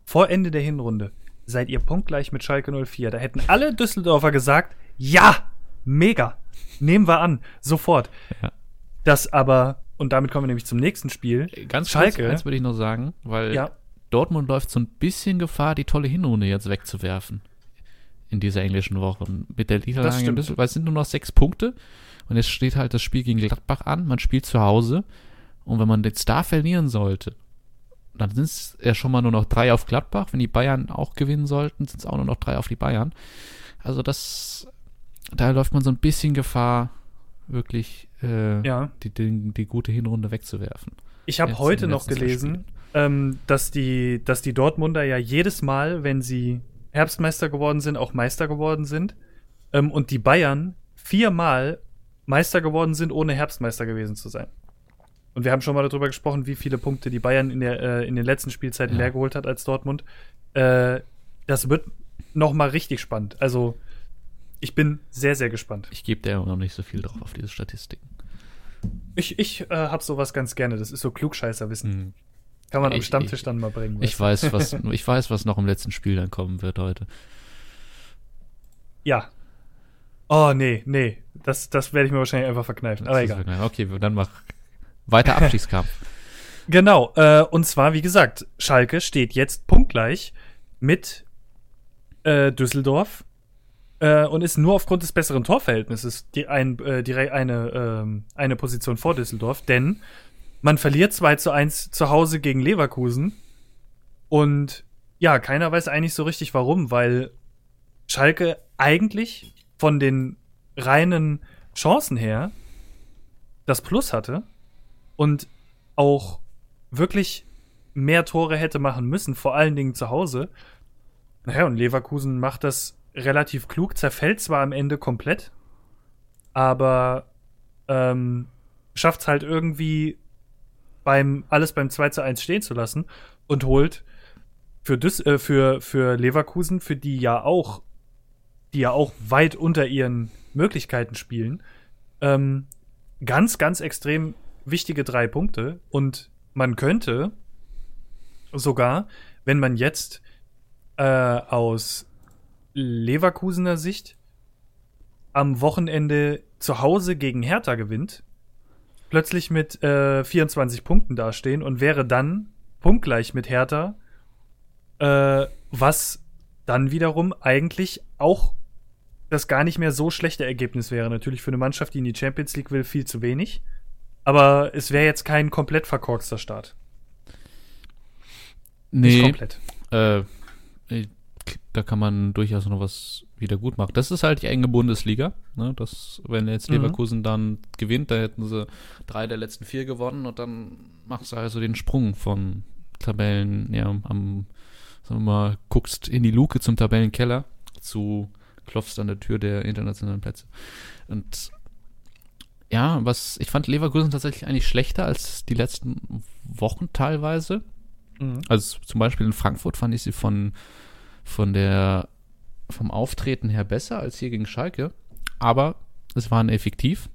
vor Ende der Hinrunde seid ihr punktgleich mit Schalke 04. Da hätten alle Düsseldorfer gesagt, ja, mega, nehmen wir an, sofort. Ja. Das aber, und damit kommen wir nämlich zum nächsten Spiel, Ganz Schalke. kurz, eins würde ich noch sagen, weil ja, Dortmund läuft so ein bisschen Gefahr, die tolle Hinrunde jetzt wegzuwerfen. In dieser englischen Woche. Mit der Liga Das in stimmt. Düsseldorf, weil es sind nur noch sechs Punkte. Und jetzt steht halt das Spiel gegen Gladbach an. Man spielt zu Hause. Und wenn man jetzt da verlieren sollte, dann sind es ja schon mal nur noch drei auf Gladbach. Wenn die Bayern auch gewinnen sollten, sind es auch nur noch drei auf die Bayern. Also das, da läuft man so ein bisschen Gefahr, wirklich äh, ja. die, die, die gute Hinrunde wegzuwerfen. Ich habe heute noch gelesen, ähm, dass, die, dass die Dortmunder ja jedes Mal, wenn sie Herbstmeister geworden sind, auch Meister geworden sind. Ähm, und die Bayern viermal Meister geworden sind, ohne Herbstmeister gewesen zu sein. Und wir haben schon mal darüber gesprochen, wie viele Punkte die Bayern in, der, äh, in den letzten Spielzeiten Ja. mehr geholt hat als Dortmund. Äh, das wird noch mal richtig spannend. Also ich bin sehr, sehr gespannt. Ich gebe da immer noch nicht so viel drauf auf diese Statistiken. Ich, ich äh, hab sowas ganz gerne. Das ist so Klugscheißerwissen. Hm. Kann man am Ich- Stammtisch ich- dann mal bringen. Ich weiß, was, ich weiß, was noch im letzten Spiel dann kommen wird heute. Ja. Oh, nee, nee. Das, das werde ich mir wahrscheinlich einfach verkneifen. Aber Das egal. ja- Okay, dann mach weiter Abstiegskampf. Genau. Äh, und zwar, wie gesagt, Schalke steht jetzt punktgleich mit äh, Düsseldorf äh, und ist nur aufgrund des besseren Torverhältnisses die ein, äh, direkt eine, ähm, eine Position vor Düsseldorf, denn man verliert 2 zu 1 zu Hause gegen Leverkusen und ja, keiner weiß eigentlich so richtig warum, weil Schalke eigentlich von den reinen Chancen her das Plus hatte und auch wirklich mehr Tore hätte machen müssen, vor allen Dingen zu Hause. Naja, und Leverkusen macht das relativ klug, zerfällt zwar am Ende komplett, aber ähm, schafft es halt irgendwie beim alles beim 2 zu 1 stehen zu lassen und holt für, Düs äh, für, für Leverkusen, für die ja auch, die ja auch weit unter ihren Möglichkeiten spielen, ähm, ganz, ganz extrem wichtige drei Punkte. Und man könnte sogar, wenn man jetzt äh, aus Leverkusener Sicht am Wochenende zu Hause gegen Hertha gewinnt, plötzlich mit äh, 24 Punkten dastehen und wäre dann punktgleich mit Hertha, äh, was dann wiederum eigentlich auch das gar nicht mehr so schlechte Ergebnis wäre. Natürlich für eine Mannschaft, die in die Champions League will, viel zu wenig. Aber es wäre jetzt kein komplett verkorkster Start. Nicht Nee, komplett. äh, äh, da kann man durchaus noch was wieder gut machen. Das ist halt die enge Bundesliga. Ne? Das, wenn jetzt Mhm. Leverkusen dann gewinnt, da hätten sie drei der letzten vier gewonnen und dann machst du also den Sprung von Tabellen, ja, am, sagen wir mal, guckst in die Luke zum Tabellenkeller zu klopfst an der Tür der internationalen Plätze. Und ja, was ich fand Leverkusen tatsächlich eigentlich schlechter als die letzten Wochen teilweise. Mhm. Also zum Beispiel in Frankfurt fand ich sie von, von der, vom Auftreten her besser als hier gegen Schalke. Aber es waren effektiv,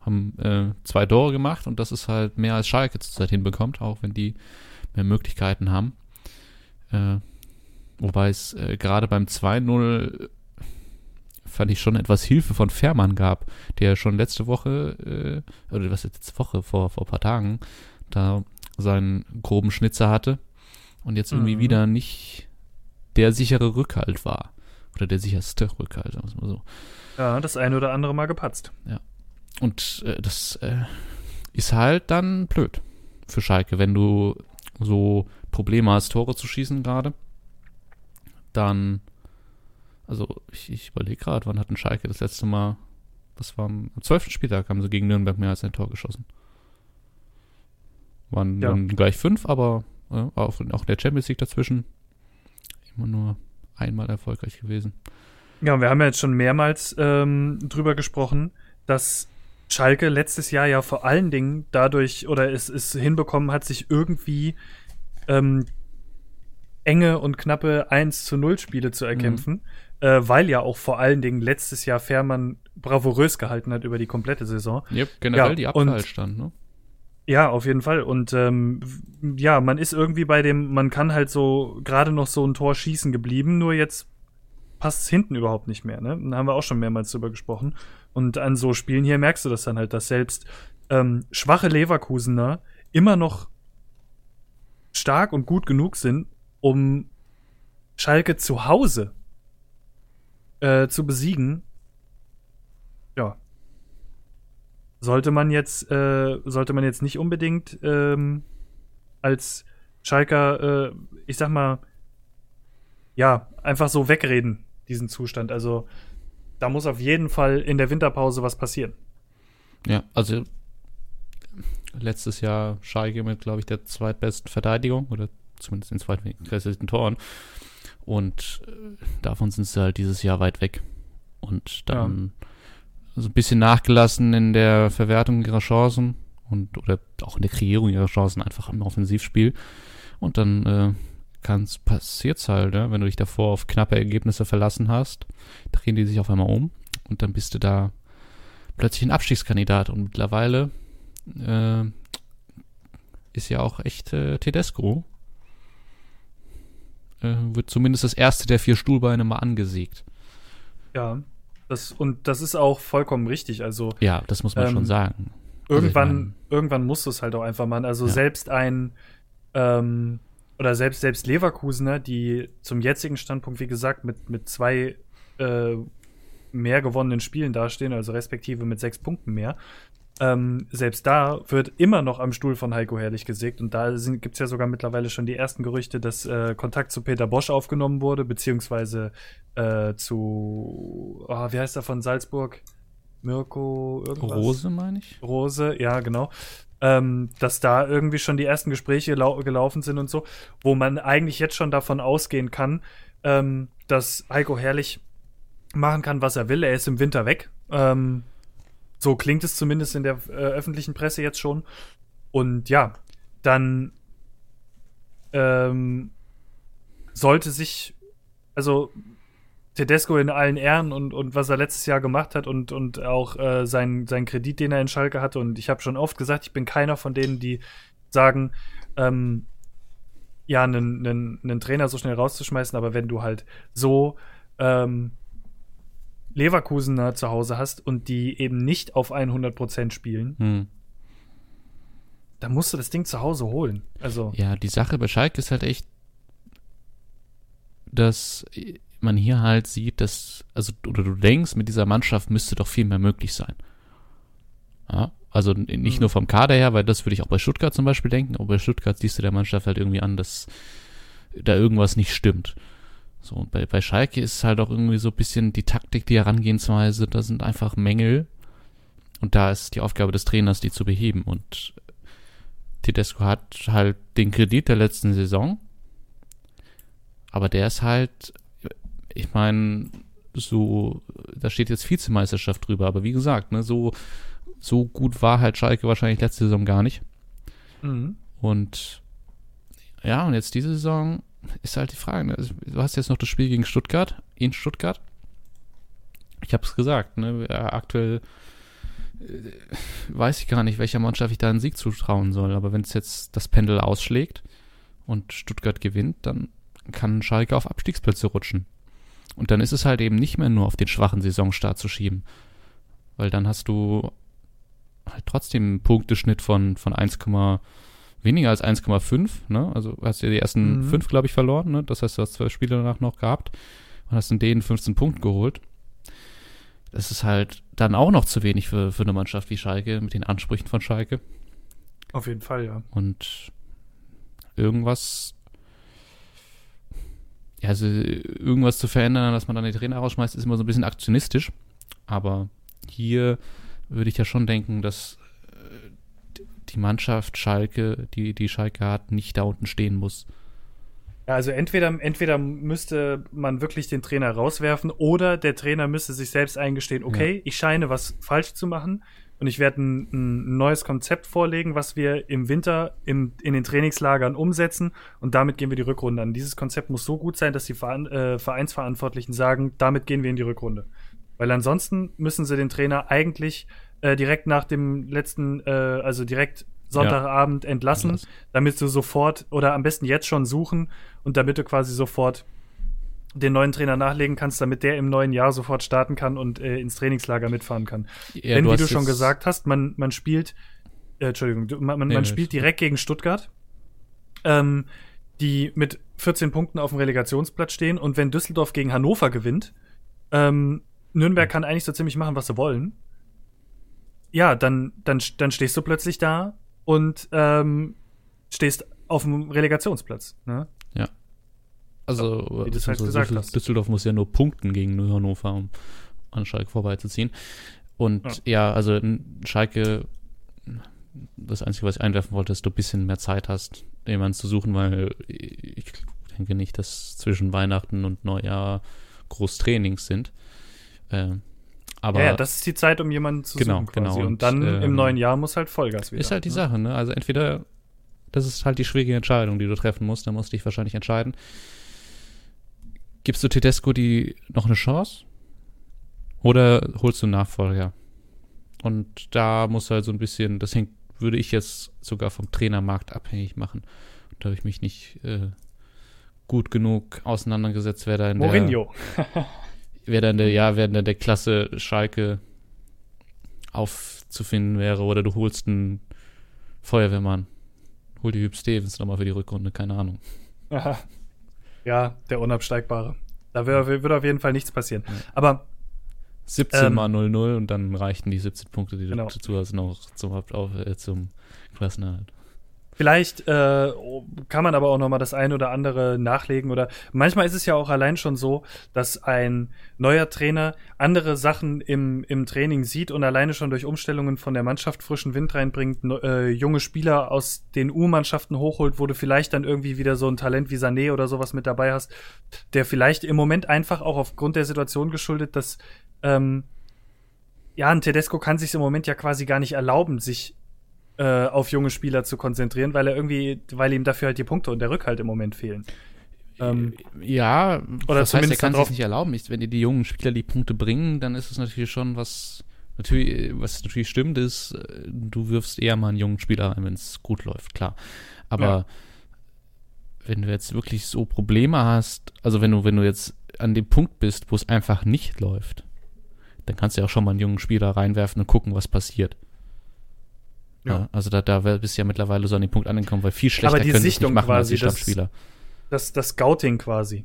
haben äh, zwei Tore gemacht und das ist halt mehr als Schalke zurzeit hinbekommt, auch wenn die mehr Möglichkeiten haben. Äh, wobei es äh, gerade beim 2-0 fand ich schon etwas Hilfe von Fährmann gab, der schon letzte Woche, äh, oder was letzte Woche, vor, vor ein paar Tagen, da seinen groben Schnitzer hatte und jetzt irgendwie mhm. wieder nicht der sichere Rückhalt war. Oder der sicherste Rückhalt, sagen wir mal so. Ja, das eine oder andere Mal gepatzt. Ja. Und äh, das äh, ist halt dann blöd für Schalke, wenn du so Probleme hast, Tore zu schießen gerade. Dann, also ich, ich überlege gerade, wann hat ein Schalke das letzte Mal, das war am 12. Spieltag, haben sie gegen Nürnberg mehr als ein Tor geschossen. Waren ja. dann gleich fünf, aber äh, auch, auch der Champions League dazwischen immer nur einmal erfolgreich gewesen. Ja, und wir haben ja jetzt schon mehrmals ähm, drüber gesprochen, dass Schalke letztes Jahr ja vor allen Dingen dadurch oder es, es hinbekommen hat, sich irgendwie ähm, enge und knappe 1 zu 0 Spiele zu erkämpfen, mhm. äh, weil ja auch vor allen Dingen letztes Jahr Fährmann bravourös gehalten hat über die komplette Saison. Yep, generell ja, die Abfallstand, ne? Ja, auf jeden Fall. Und ähm, ja, man ist irgendwie bei dem, man kann halt so gerade noch so ein Tor schießen geblieben, nur jetzt passt es hinten überhaupt nicht mehr. Ne? Da haben wir auch schon mehrmals drüber gesprochen. Und an so Spielen hier merkst du das dann halt, dass selbst ähm, schwache Leverkusener immer noch stark und gut genug sind, um Schalke zu Hause äh, zu besiegen. Ja. Sollte man jetzt, äh, sollte man jetzt nicht unbedingt ähm, als Schalker, äh, ich sag mal, ja, einfach so wegreden, diesen Zustand. Also da muss auf jeden Fall in der Winterpause was passieren. Ja, also letztes Jahr Schalke mit, glaube ich, der zweitbesten Verteidigung oder zumindest den zweitbesten Toren. Und äh, davon sind sie halt dieses Jahr weit weg. Und dann ja. So ein bisschen nachgelassen in der Verwertung ihrer Chancen und oder auch in der Kreierung ihrer Chancen einfach im Offensivspiel. Und dann äh, kann's passiert's halt, ja? wenn du dich davor auf knappe Ergebnisse verlassen hast, drehen die sich auf einmal um und dann bist du da plötzlich ein Abstiegskandidat und mittlerweile äh, ist ja auch echt äh, Tedesco äh, wird zumindest das erste der vier Stuhlbeine mal angesägt. Ja, das, und das ist auch vollkommen richtig. Also ja, das muss man ähm, schon sagen. Irgendwann, also irgendwann musst du es halt auch einfach machen. Also ja. selbst ein ähm, oder selbst selbst Leverkusener, die zum jetzigen Standpunkt, wie gesagt, mit mit zwei äh, mehr gewonnenen Spielen dastehen, also respektive mit sechs Punkten mehr, ähm, selbst da wird immer noch am Stuhl von Heiko Herrlich gesägt. Und da gibt es ja sogar mittlerweile schon die ersten Gerüchte, dass äh, Kontakt zu Peter Bosch aufgenommen wurde, beziehungsweise äh, zu, oh, wie heißt er von Salzburg? Mirko irgendwas? Rose, meine ich. Rose, ja, genau. Ähm, dass da irgendwie schon die ersten Gespräche gelaufen sind und so, wo man eigentlich jetzt schon davon ausgehen kann, ähm, dass Heiko Herrlich machen kann, was er will. Er ist im Winter weg. Ähm, so klingt es zumindest in der äh, öffentlichen Presse jetzt schon. Und ja, dann ähm, sollte sich, also Tedesco in allen Ehren und, und was er letztes Jahr gemacht hat und, und auch äh, sein, sein Kredit, den er in Schalke hatte. Und ich habe schon oft gesagt, ich bin keiner von denen, die sagen, ähm, ja, einen, einen, einen Trainer so schnell rauszuschmeißen, aber wenn du halt so ähm, Leverkusener zu Hause hast und die eben nicht auf 100% spielen, hm. dann musst du das Ding zu Hause holen. Also ja, die Sache bei Schalke ist halt echt, dass man hier halt sieht, dass, also, oder du denkst, mit dieser Mannschaft müsste doch viel mehr möglich sein. Ja, also nicht mhm. nur vom Kader her, weil das würde ich auch bei Stuttgart zum Beispiel denken, aber bei Stuttgart siehst du der Mannschaft halt irgendwie an, dass da irgendwas nicht stimmt. So, und bei, bei Schalke ist es halt auch irgendwie so ein bisschen die Taktik, die Herangehensweise, da sind einfach Mängel. Und da ist die Aufgabe des Trainers, die zu beheben. Und Tedesco hat halt den Kredit der letzten Saison. Aber der ist halt, ich meine, so, da steht jetzt Vizemeisterschaft drüber, aber wie gesagt, ne, so, so gut war halt Schalke wahrscheinlich letzte Saison gar nicht. Mhm. Und ja, und jetzt diese Saison ist halt die Frage, ne? Also, du hast jetzt noch das Spiel gegen Stuttgart, in Stuttgart. Ich habe es gesagt, ne? aktuell äh, weiß ich gar nicht, welcher Mannschaft ich da einen Sieg zutrauen soll, aber wenn es jetzt das Pendel ausschlägt und Stuttgart gewinnt, dann kann Schalke auf Abstiegsplätze rutschen. Und dann ist es halt eben nicht mehr nur auf den schwachen Saisonstart zu schieben. Weil dann hast du halt trotzdem einen Punkteschnitt von, von 1, weniger als 1,5. Ne? Also hast du die ersten mhm. fünf, glaube ich, verloren. Ne? Das heißt, du hast zwölf Spiele danach noch gehabt und hast in denen 15 Punkte geholt. Das ist halt dann auch noch zu wenig für, für eine Mannschaft wie Schalke mit den Ansprüchen von Schalke. Auf jeden Fall, ja. Und irgendwas ja, also irgendwas zu verändern, dass man dann den Trainer rausschmeißt, ist immer so ein bisschen aktionistisch. Aber hier würde ich ja schon denken, dass die Mannschaft Schalke, die, die Schalke hat, nicht da unten stehen muss. Ja, also entweder, entweder müsste man wirklich den Trainer rauswerfen oder der Trainer müsste sich selbst eingestehen, okay, ja. ich scheine was falsch zu machen und ich werde ein, ein, neues Konzept vorlegen, was wir im Winter im, in den Trainingslagern umsetzen und damit gehen wir die Rückrunde an. Dieses Konzept muss so gut sein, dass die äh, Vereinsverantwortlichen sagen, damit gehen wir in die Rückrunde. Weil ansonsten müssen sie den Trainer eigentlich äh, direkt nach dem letzten, äh, also direkt Sonntagabend ja. entlassen, damit du sofort oder am besten jetzt schon suchen und damit du quasi sofort den neuen Trainer nachlegen kannst, damit der im neuen Jahr sofort starten kann und äh, ins Trainingslager mitfahren kann. Ja, Denn, du wie du schon gesagt hast, man, man spielt, äh, Entschuldigung, man, man, nee, man spielt direkt gegen Stuttgart, ähm, die mit 14 Punkten auf dem Relegationsplatz stehen und wenn Düsseldorf gegen Hannover gewinnt, ähm, Nürnberg kann eigentlich so ziemlich machen, was sie wollen. Ja, dann, dann, dann stehst du plötzlich da und ähm, stehst auf dem Relegationsplatz. Ne? Ja. Also, wie du halt gesagt hast. Düsseldorf muss ja nur punkten gegen Hannover, um an Schalke vorbeizuziehen. Und ja, ja also Schalke, das Einzige, was ich einwerfen wollte, ist, dass du ein bisschen mehr Zeit hast, jemanden zu suchen, weil ich denke nicht, dass zwischen Weihnachten und Neujahr Großtrainings sind. Äh, aber ja, ja, das ist die Zeit, um jemanden zu genau, suchen quasi. Genau. Und, und dann ähm, im neuen Jahr muss halt Vollgas wieder. Ist halt die ne? Sache, ne? Also entweder, das ist halt die schwierige Entscheidung, die du treffen musst, da musst du dich wahrscheinlich entscheiden. Gibst du Tedesco die noch eine Chance? Oder holst du einen Nachfolger? Und da muss halt so ein bisschen, das hängt, würde ich jetzt sogar vom Trainermarkt abhängig machen. Da habe ich mich nicht äh, gut genug auseinandergesetzt, wer da in Mourinho. der wer da in der, ja, wer in der Klasse Schalke aufzufinden wäre. Oder du holst einen Feuerwehrmann. Hol die Hüb Stevens nochmal für die Rückrunde, keine Ahnung. Aha. Ja, der Unabsteigbare. Da wird auf jeden Fall nichts passieren. Ja. Aber 17 ähm, mal 0-0 und dann reichten die 17 Punkte, die genau. du dazu hast, noch zum, auf, äh, zum Klassenerhalt. Vielleicht äh, kann man aber auch noch mal das eine oder andere nachlegen oder manchmal ist es ja auch allein schon so, dass ein neuer Trainer andere Sachen im, im Training sieht und alleine schon durch Umstellungen von der Mannschaft frischen Wind reinbringt, äh, junge Spieler aus den U-Mannschaften hochholt, wo du vielleicht dann irgendwie wieder so ein Talent wie Sané oder sowas mit dabei hast, der vielleicht im Moment einfach auch aufgrund der Situation geschuldet, dass ähm, ja, ein Tedesco kann sich im Moment ja quasi gar nicht erlauben, sich äh, auf junge Spieler zu konzentrieren, weil er irgendwie, weil ihm dafür halt die Punkte und der Rückhalt im Moment fehlen. Ähm, ja, oder das zumindest heißt, er kann sich nicht erlauben. Wenn dir die jungen Spieler die Punkte bringen, dann ist es natürlich schon was, natürlich, was natürlich stimmt, ist, äh, du wirfst eher mal einen jungen Spieler ein, wenn es gut läuft, klar. Aber ja. wenn du jetzt wirklich so Probleme hast, also wenn du, wenn du jetzt an dem Punkt bist, wo es einfach nicht läuft, dann kannst du ja auch schon mal einen jungen Spieler reinwerfen und gucken, was passiert. Ja. also da, da bist du ja mittlerweile so an den Punkt angekommen, weil viel schlechter Aber die Sichtung machen quasi, als die Stammspieler. Das, das, das Scouting quasi.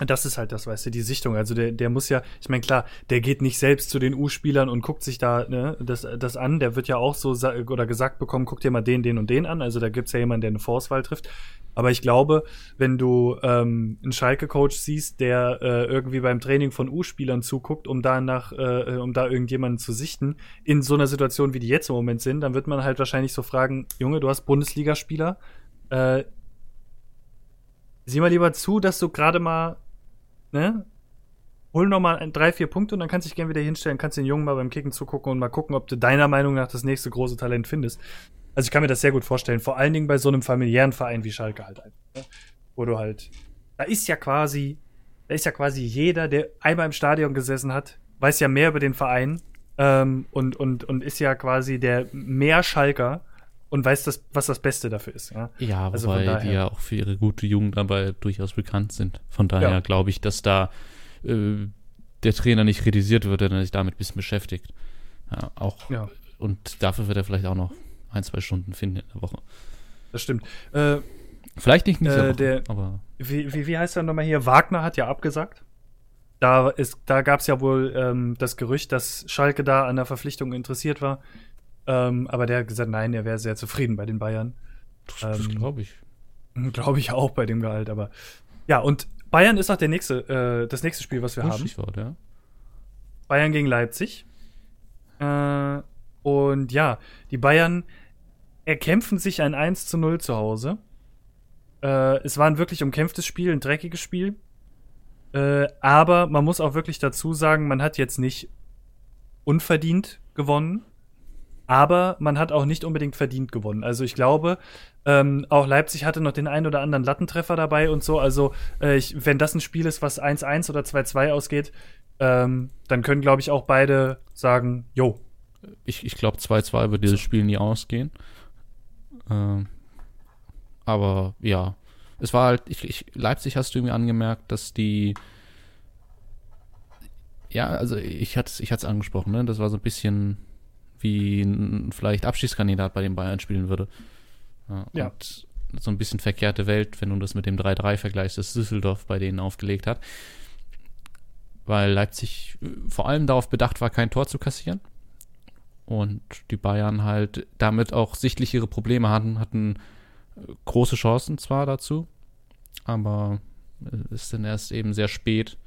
Das ist halt das, weißt du, die Sichtung. Also der, der muss ja, ich meine, klar, der geht nicht selbst zu den U-Spielern und guckt sich da ne, das, das an. Der wird ja auch so oder gesagt bekommen, guck dir mal den, den und den an. Also da gibt's ja jemanden, der eine Forcewahl trifft. Aber ich glaube, wenn du ähm, einen Schalke-Coach siehst, der äh, irgendwie beim Training von U-Spielern zuguckt, um da nach, äh, um da irgendjemanden zu sichten, in so einer Situation, wie die jetzt im Moment sind, dann wird man halt wahrscheinlich so fragen, Junge, du hast Bundesligaspieler, äh, sieh mal lieber zu, dass du gerade mal ne, hol noch mal drei, vier Punkte und dann kannst du dich gerne wieder hinstellen, kannst den Jungen mal beim Kicken zugucken und mal gucken, ob du deiner Meinung nach das nächste große Talent findest. Also ich kann mir das sehr gut vorstellen, vor allen Dingen bei so einem familiären Verein wie Schalke halt einfach, ne? wo du halt, da ist ja quasi, da ist ja quasi jeder, der einmal im Stadion gesessen hat, weiß ja mehr über den Verein ähm, und, und, und ist ja quasi der mehr Schalker und weiß, das, was das Beste dafür ist. Ja, ja also wobei die ja auch für ihre gute Jugend dabei durchaus bekannt sind. Von daher ja. glaube ich, dass da äh, der Trainer nicht kritisiert wird, wenn er sich damit ein bisschen beschäftigt. Ja, auch, ja. Und dafür wird er vielleicht auch noch ein, zwei Stunden finden in der Woche. Das stimmt. Äh, vielleicht nicht in dieser äh, Woche, der, aber. Wie, wie, wie heißt er nochmal hier? Wagner hat ja abgesagt. Da, da gab es ja wohl ähm, das Gerücht, dass Schalke da an der Verpflichtung interessiert war. Ähm, aber der hat gesagt, nein, er wäre sehr zufrieden bei den Bayern. Das, ähm, glaube ich. Glaube ich auch bei dem Gehalt, aber ja, und Bayern ist auch der nächste, äh, das nächste Spiel, was wir haben. Ja. Bayern gegen Leipzig. Äh, und ja, die Bayern erkämpfen sich ein 1 zu 0 zu Hause. Äh, es war ein wirklich umkämpftes Spiel, ein dreckiges Spiel. Äh, aber man muss auch wirklich dazu sagen, man hat jetzt nicht unverdient gewonnen aber man hat auch nicht unbedingt verdient gewonnen. Also ich glaube, ähm, auch Leipzig hatte noch den einen oder anderen Lattentreffer dabei und so. Also äh, ich, wenn das ein Spiel ist, was 1-1 oder 2-2 ausgeht, ähm, dann können, glaube ich, auch beide sagen, jo. Ich, ich glaube, 2-2 wird dieses Spiel nie ausgehen. Ähm, aber ja, es war halt, ich, ich, Leipzig hast du irgendwie angemerkt, dass die ja, also ich hatte es ich angesprochen, ne? Das war so ein bisschen wie ein vielleicht Abschiedskandidat bei den Bayern spielen würde. Ja, ja. Und so ein bisschen verkehrte Welt, wenn du das mit dem 3-3 vergleichst, das Düsseldorf bei denen aufgelegt hat. Weil Leipzig äh, vor allem darauf bedacht war, kein Tor zu kassieren. Und die Bayern halt damit auch sichtlich ihre Probleme hatten, hatten äh, große Chancen zwar dazu, aber es ist dann erst eben sehr spät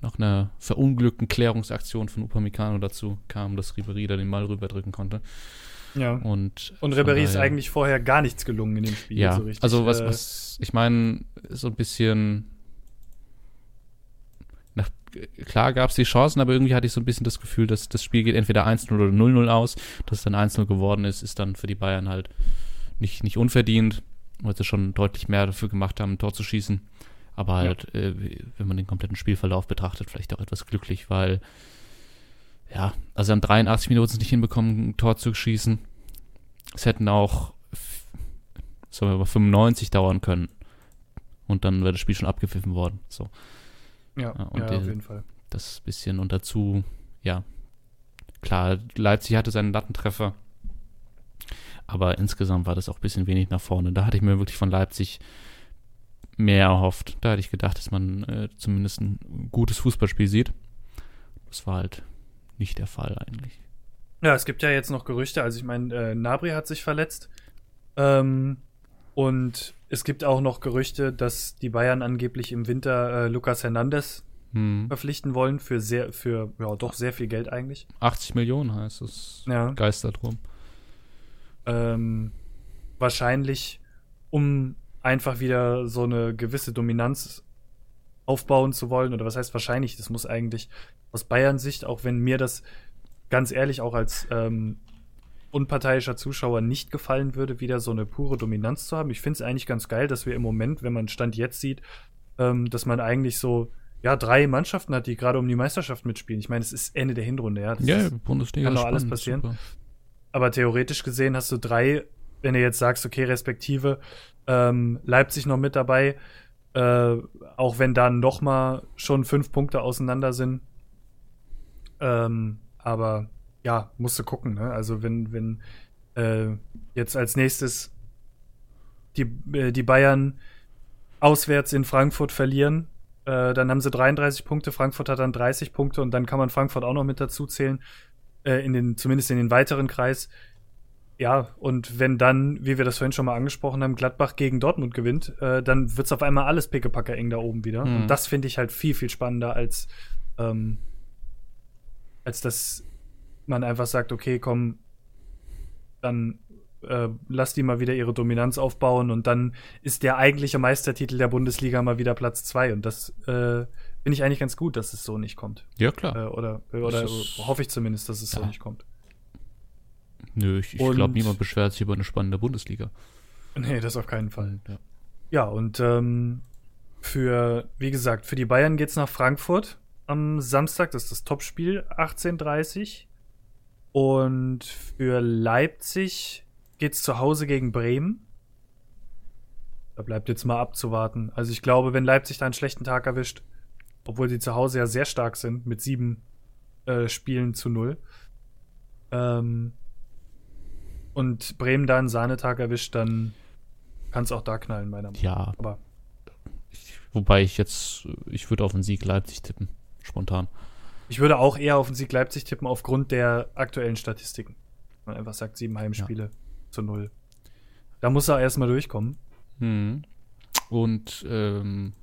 nach einer verunglückten Klärungsaktion von Upamecano dazu kam, dass Ribery da den Ball rüberdrücken konnte. Ja. Und, und Ribery ist eigentlich vorher gar nichts gelungen in dem Spiel. Ja, so richtig. also was, äh, was ich meine, so ein bisschen nach, klar gab es die Chancen, aber irgendwie hatte ich so ein bisschen das Gefühl, dass das Spiel geht entweder 1-0 oder 0-0 aus. Dass es dann 1-0 geworden ist, ist dann für die Bayern halt nicht, nicht unverdient, weil sie schon deutlich mehr dafür gemacht haben, ein Tor zu schießen. Aber halt, ja. äh, wenn man den kompletten Spielverlauf betrachtet, vielleicht auch etwas glücklich, weil, ja, also an 83 Minuten nicht hinbekommen, ein Tor zu schießen. Es hätten auch, sagen wir mal, 95 dauern können. Und dann wäre das Spiel schon abgepfiffen worden. So. Ja, ja, ja auf jeden Fall. Das bisschen und dazu, ja, klar, Leipzig hatte seinen Lattentreffer. Aber insgesamt war das auch ein bisschen wenig nach vorne. Da hatte ich mir wirklich von Leipzig mehr erhofft. Da hätte ich gedacht, dass man äh, zumindest ein gutes Fußballspiel sieht. Das war halt nicht der Fall eigentlich. Ja, es gibt ja jetzt noch Gerüchte. Also ich meine, äh, Nabri hat sich verletzt. Ähm, und es gibt auch noch Gerüchte, dass die Bayern angeblich im Winter äh, Lucas Hernandez hm. verpflichten wollen für sehr, für ja doch sehr viel Geld eigentlich. 80 Millionen heißt es. Ja. Geistert rum. Ähm, wahrscheinlich, um einfach wieder so eine gewisse Dominanz aufbauen zu wollen. Oder was heißt wahrscheinlich? Das muss eigentlich aus Bayern Sicht, auch wenn mir das ganz ehrlich auch als ähm, unparteiischer Zuschauer nicht gefallen würde, wieder so eine pure Dominanz zu haben. Ich finde es eigentlich ganz geil, dass wir im Moment, wenn man Stand jetzt sieht, ähm, dass man eigentlich so ja drei Mannschaften hat, die gerade um die Meisterschaft mitspielen. Ich meine, es ist Ende der Hinrunde, ja. Das ja, ist, Bundesliga kann doch alles passieren. Super. Aber theoretisch gesehen hast du drei, wenn du jetzt sagst, okay, respektive ähm, Leipzig noch mit dabei, äh, auch wenn dann noch mal schon fünf Punkte auseinander sind. Ähm, aber ja, musst du gucken. Ne? Also wenn wenn äh, jetzt als nächstes die äh, die Bayern auswärts in Frankfurt verlieren, äh, dann haben sie 33 Punkte. Frankfurt hat dann 30 Punkte und dann kann man Frankfurt auch noch mit dazu zählen, äh, in den zumindest in den weiteren Kreis. Ja, und wenn dann, wie wir das vorhin schon mal angesprochen haben, Gladbach gegen Dortmund gewinnt, äh, dann wird's auf einmal alles pickepacker eng da oben wieder. Mhm. Und das finde ich halt viel, viel spannender, als, ähm, als dass man einfach sagt, okay, komm, dann äh, lass die mal wieder ihre Dominanz aufbauen und dann ist der eigentliche Meistertitel der Bundesliga mal wieder Platz zwei. Und das äh, finde ich eigentlich ganz gut, dass es so nicht kommt. Ja, klar. Äh, oder oder hoffe ich zumindest, dass es ja. so nicht kommt. Nö, ich, ich glaube, niemand beschwert sich über eine spannende Bundesliga. Nee, das auf keinen Fall. Ja, ja und ähm, für, wie gesagt, für die Bayern geht es nach Frankfurt am Samstag. Das ist das Topspiel, 18.30 Und für Leipzig geht es zu Hause gegen Bremen. Da bleibt jetzt mal abzuwarten. Also ich glaube, wenn Leipzig da einen schlechten Tag erwischt, obwohl sie zu Hause ja sehr stark sind, mit sieben äh, Spielen zu null, ähm, und Bremen da einen Sahnetag erwischt, dann kann es auch da knallen, meiner Meinung nach. Ja. Aber wobei ich jetzt, ich würde auf den Sieg Leipzig tippen, spontan. Ich würde auch eher auf den Sieg Leipzig tippen, aufgrund der aktuellen Statistiken. Man einfach sagt, sieben Heimspiele ja. zu null. Da muss er erstmal durchkommen. Hm. Und ähm,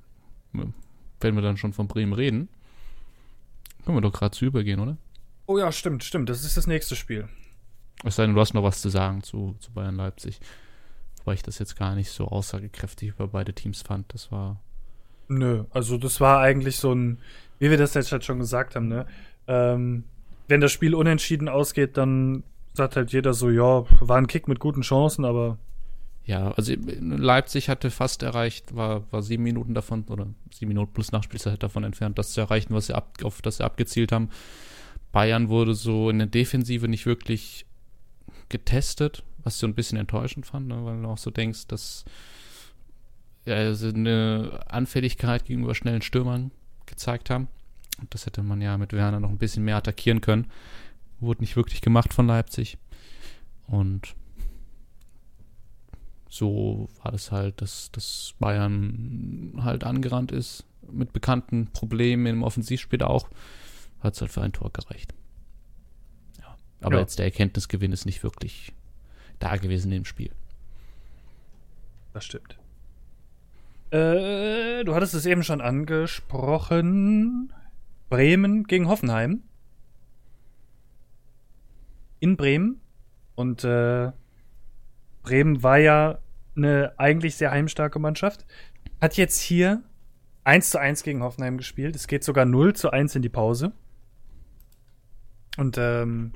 wenn wir dann schon von Bremen reden, können wir doch gerade zu übergehen, oder? Oh ja, stimmt, stimmt. Das ist das nächste Spiel. Es sei denn, du hast noch was zu sagen zu, zu Bayern Leipzig. Wobei ich das jetzt gar nicht so aussagekräftig über beide Teams fand. Das war. Nö, also das war eigentlich so ein, wie wir das jetzt halt schon gesagt haben, ne? Ähm, wenn das Spiel unentschieden ausgeht, dann sagt halt jeder so, ja, war ein Kick mit guten Chancen, aber. Ja, also Leipzig hatte fast erreicht, war, war sieben Minuten davon, oder sieben Minuten plus Nachspielzeit davon entfernt, das zu erreichen, was sie ab, auf das sie abgezielt haben. Bayern wurde so in der Defensive nicht wirklich getestet, was ich so ein bisschen enttäuschend fand, ne, weil du auch so denkst, dass also eine Anfälligkeit gegenüber schnellen Stürmern gezeigt haben. Und das hätte man ja mit Werner noch ein bisschen mehr attackieren können. Wurde nicht wirklich gemacht von Leipzig. Und so war das halt, dass, dass Bayern halt angerannt ist, mit bekannten Problemen im Offensivspiel auch, hat es halt für ein Tor gereicht. Aber ja. jetzt der Erkenntnisgewinn ist nicht wirklich da gewesen im Spiel. Das stimmt. Äh, du hattest es eben schon angesprochen. Bremen gegen Hoffenheim. In Bremen. Und äh, Bremen war ja eine eigentlich sehr heimstarke Mannschaft. Hat jetzt hier 1 zu 1 gegen Hoffenheim gespielt. Es geht sogar 0 zu 1 in die Pause. Und ähm,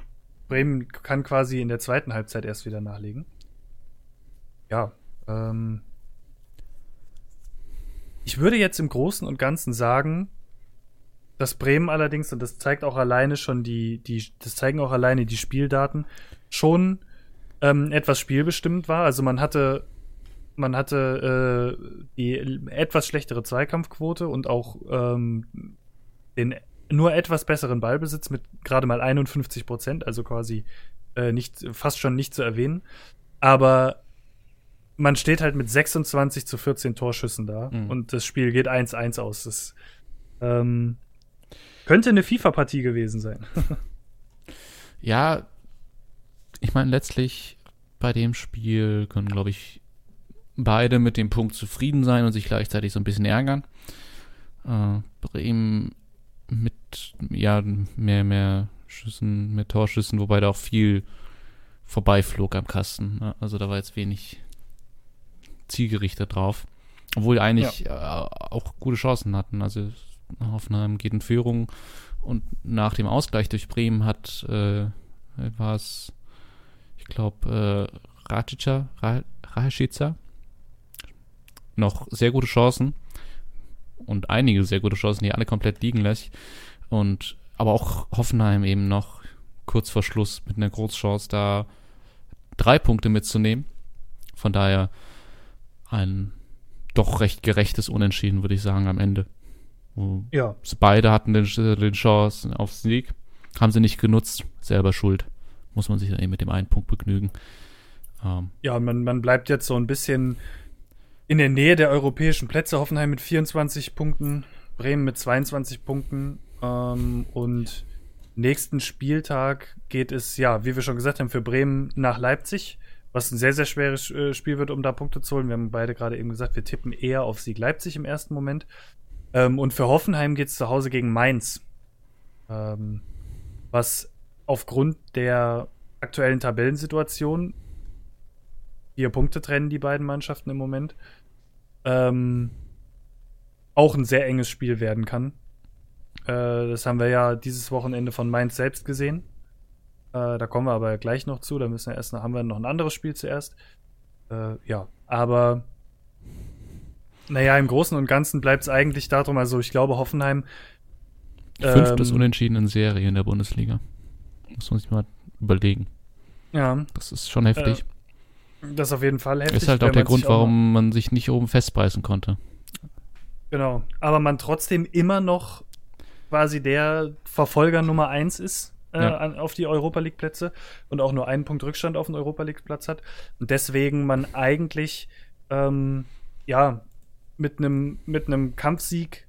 Bremen kann quasi in der zweiten Halbzeit erst wieder nachlegen. Ja, ähm, ich würde jetzt im Großen und Ganzen sagen, dass Bremen allerdings, und das zeigt auch alleine schon die, die das zeigen auch alleine die Spieldaten, schon ähm, etwas spielbestimmt war. Also man hatte, man hatte äh, die etwas schlechtere Zweikampfquote und auch ähm, den nur etwas besseren Ballbesitz mit gerade mal 51 Prozent, also quasi äh, nicht, fast schon nicht zu erwähnen. Aber man steht halt mit 26 zu 14 Torschüssen da mhm. und das Spiel geht 1-1 aus. Das ähm, könnte eine FIFA-Partie gewesen sein. ja, ich meine, letztlich bei dem Spiel können, glaube ich, beide mit dem Punkt zufrieden sein und sich gleichzeitig so ein bisschen ärgern. Äh, Bremen mit ja, mehr, mehr Schüssen, mehr Torschüssen, wobei da auch viel vorbeiflog am Kasten. Also da war jetzt wenig zielgerichtet drauf. Obwohl eigentlich ja. äh, auch gute Chancen hatten. Also Hoffenheim geht in Führung und nach dem Ausgleich durch Bremen hat, äh, war es, ich glaube, äh, Racica, Rashica noch sehr gute Chancen und einige sehr gute Chancen, die alle komplett liegen lässt. Und aber auch Hoffenheim eben noch kurz vor Schluss mit einer Großchance da drei Punkte mitzunehmen. Von daher ein doch recht gerechtes Unentschieden, würde ich sagen, am Ende. ja. Beide hatten den, den Chance auf Sieg, haben sie nicht genutzt, selber schuld. Muss man sich dann eben mit dem einen Punkt begnügen. Ähm, ja, man, man bleibt jetzt so ein bisschen in der Nähe der europäischen Plätze. Hoffenheim mit 24 Punkten, Bremen mit 22 Punkten. Ähm, und nächsten Spieltag geht es, ja, wie wir schon gesagt haben, für Bremen nach Leipzig, was ein sehr, sehr schweres äh, Spiel wird, um da Punkte zu holen. Wir haben beide gerade eben gesagt, wir tippen eher auf Sieg Leipzig im ersten Moment. Ähm, und für Hoffenheim geht es zu Hause gegen Mainz. Ähm, was aufgrund der aktuellen Tabellensituation vier Punkte trennen die beiden Mannschaften im Moment ähm, auch ein sehr enges Spiel werden kann. Äh, das haben wir ja dieses Wochenende von Mainz selbst gesehen. Äh, da kommen wir aber gleich noch zu. Da müssen wir erst noch, haben wir noch ein anderes Spiel zuerst. Äh, ja, aber naja, im Großen und Ganzen bleibt es eigentlich darum, also ich glaube, Hoffenheim. Fünftes ähm, Unentschieden in Serie in der Bundesliga. Muss man sich mal überlegen. Ja, Das ist schon heftig. Das ist auf jeden Fall heftig. ist halt auch der Grund, auch warum man sich nicht oben festbeißen konnte. Genau. Aber man trotzdem immer noch quasi der Verfolger Nummer eins ist äh, Ja. an, auf die Europa League Plätze und auch nur einen Punkt Rückstand auf den Europa League Platz hat. Und deswegen man eigentlich ähm, ja mit einem mit einem Kampfsieg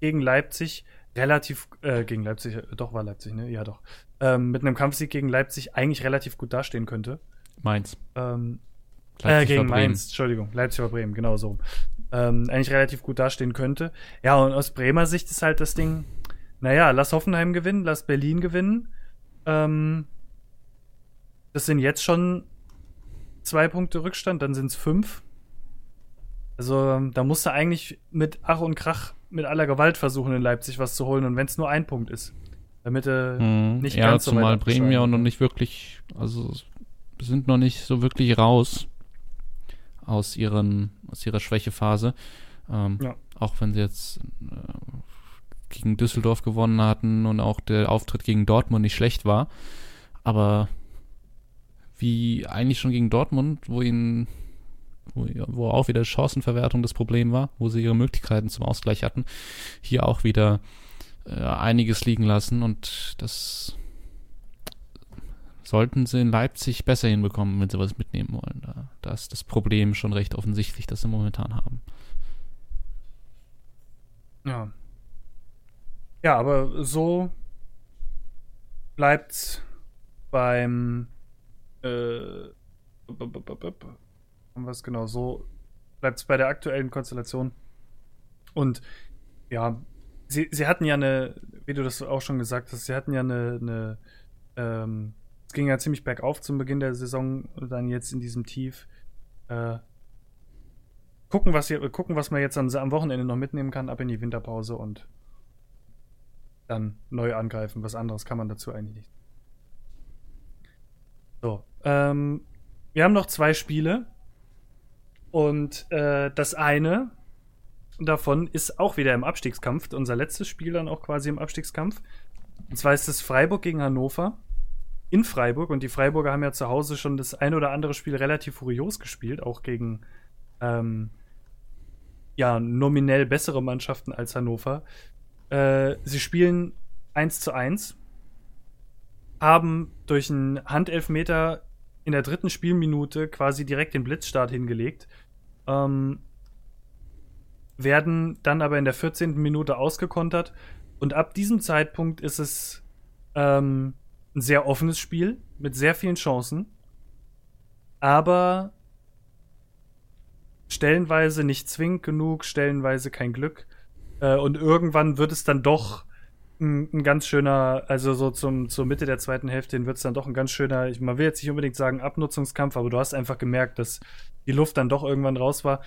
gegen Leipzig relativ äh, gegen Leipzig äh, doch war Leipzig ne ja doch ähm, mit einem Kampfsieg gegen Leipzig eigentlich relativ gut dastehen könnte. Mainz. Ähm, äh, Leipzig gegen war Bremen. Mainz, Entschuldigung, Leipzig war Bremen, genau so. Ähm, eigentlich relativ gut dastehen könnte. Ja, und aus Bremer Sicht ist halt das Ding, naja, lass Hoffenheim gewinnen, lass Berlin gewinnen. Ähm, das sind jetzt schon zwei Punkte Rückstand, dann sind es fünf. Also, da musst du eigentlich mit Ach und Krach, mit aller Gewalt versuchen, in Leipzig was zu holen. Und wenn es nur ein Punkt ist, damit du Mhm. nicht ja, ganz so weit zumal Bremen ja noch nicht wirklich, also sind noch nicht so wirklich raus aus ihren, aus ihrer Schwächephase. Ähm, Ja. Auch wenn sie jetzt äh, gegen Düsseldorf gewonnen hatten und auch der Auftritt gegen Dortmund nicht schlecht war. Aber wie eigentlich schon gegen Dortmund, wo ihnen wo, wo auch wieder Chancenverwertung das Problem war, wo sie ihre Möglichkeiten zum Ausgleich hatten, hier auch wieder äh, einiges liegen lassen und das sollten sie in Leipzig besser hinbekommen, wenn sie was mitnehmen wollen. Da, da ist das Problem schon recht offensichtlich, das sie momentan haben. Ja. Ja, aber so bleibt's beim äh, was genau so bleibt's bei der aktuellen Konstellation. Und ja, sie, sie hatten ja eine, wie du das auch schon gesagt hast, sie hatten ja eine, eine ähm, es ging ja ziemlich bergauf zum Beginn der Saison dann jetzt in diesem Tief. Äh, gucken, was, hier, gucken, was man jetzt am, am Wochenende noch mitnehmen kann, ab in die Winterpause und dann neu angreifen. Was anderes kann man dazu eigentlich nicht. So, ähm, wir haben noch zwei Spiele und äh, das eine davon ist auch wieder im Abstiegskampf. Unser letztes Spiel dann auch quasi im Abstiegskampf. Und zwar ist es Freiburg gegen Hannover in Freiburg und die Freiburger haben ja zu Hause schon das ein oder andere Spiel relativ furios gespielt, auch gegen ähm, ja, nominell bessere Mannschaften als Hannover. Äh, sie spielen 1 zu 1, haben durch einen Handelfmeter in der dritten Spielminute quasi direkt den Blitzstart hingelegt. Ähm, werden dann aber in der 14. Minute ausgekontert. Und ab diesem Zeitpunkt ist es ähm, ein sehr offenes Spiel mit sehr vielen Chancen. Aber stellenweise nicht zwingend genug, stellenweise kein Glück. Äh, und irgendwann wird es dann doch ein, ein ganz schöner, also so zum, zur Mitte der zweiten Hälfte hin wird es dann doch ein ganz schöner, ich, man will jetzt nicht unbedingt sagen Abnutzungskampf, aber du hast einfach gemerkt, dass die Luft dann doch irgendwann raus war.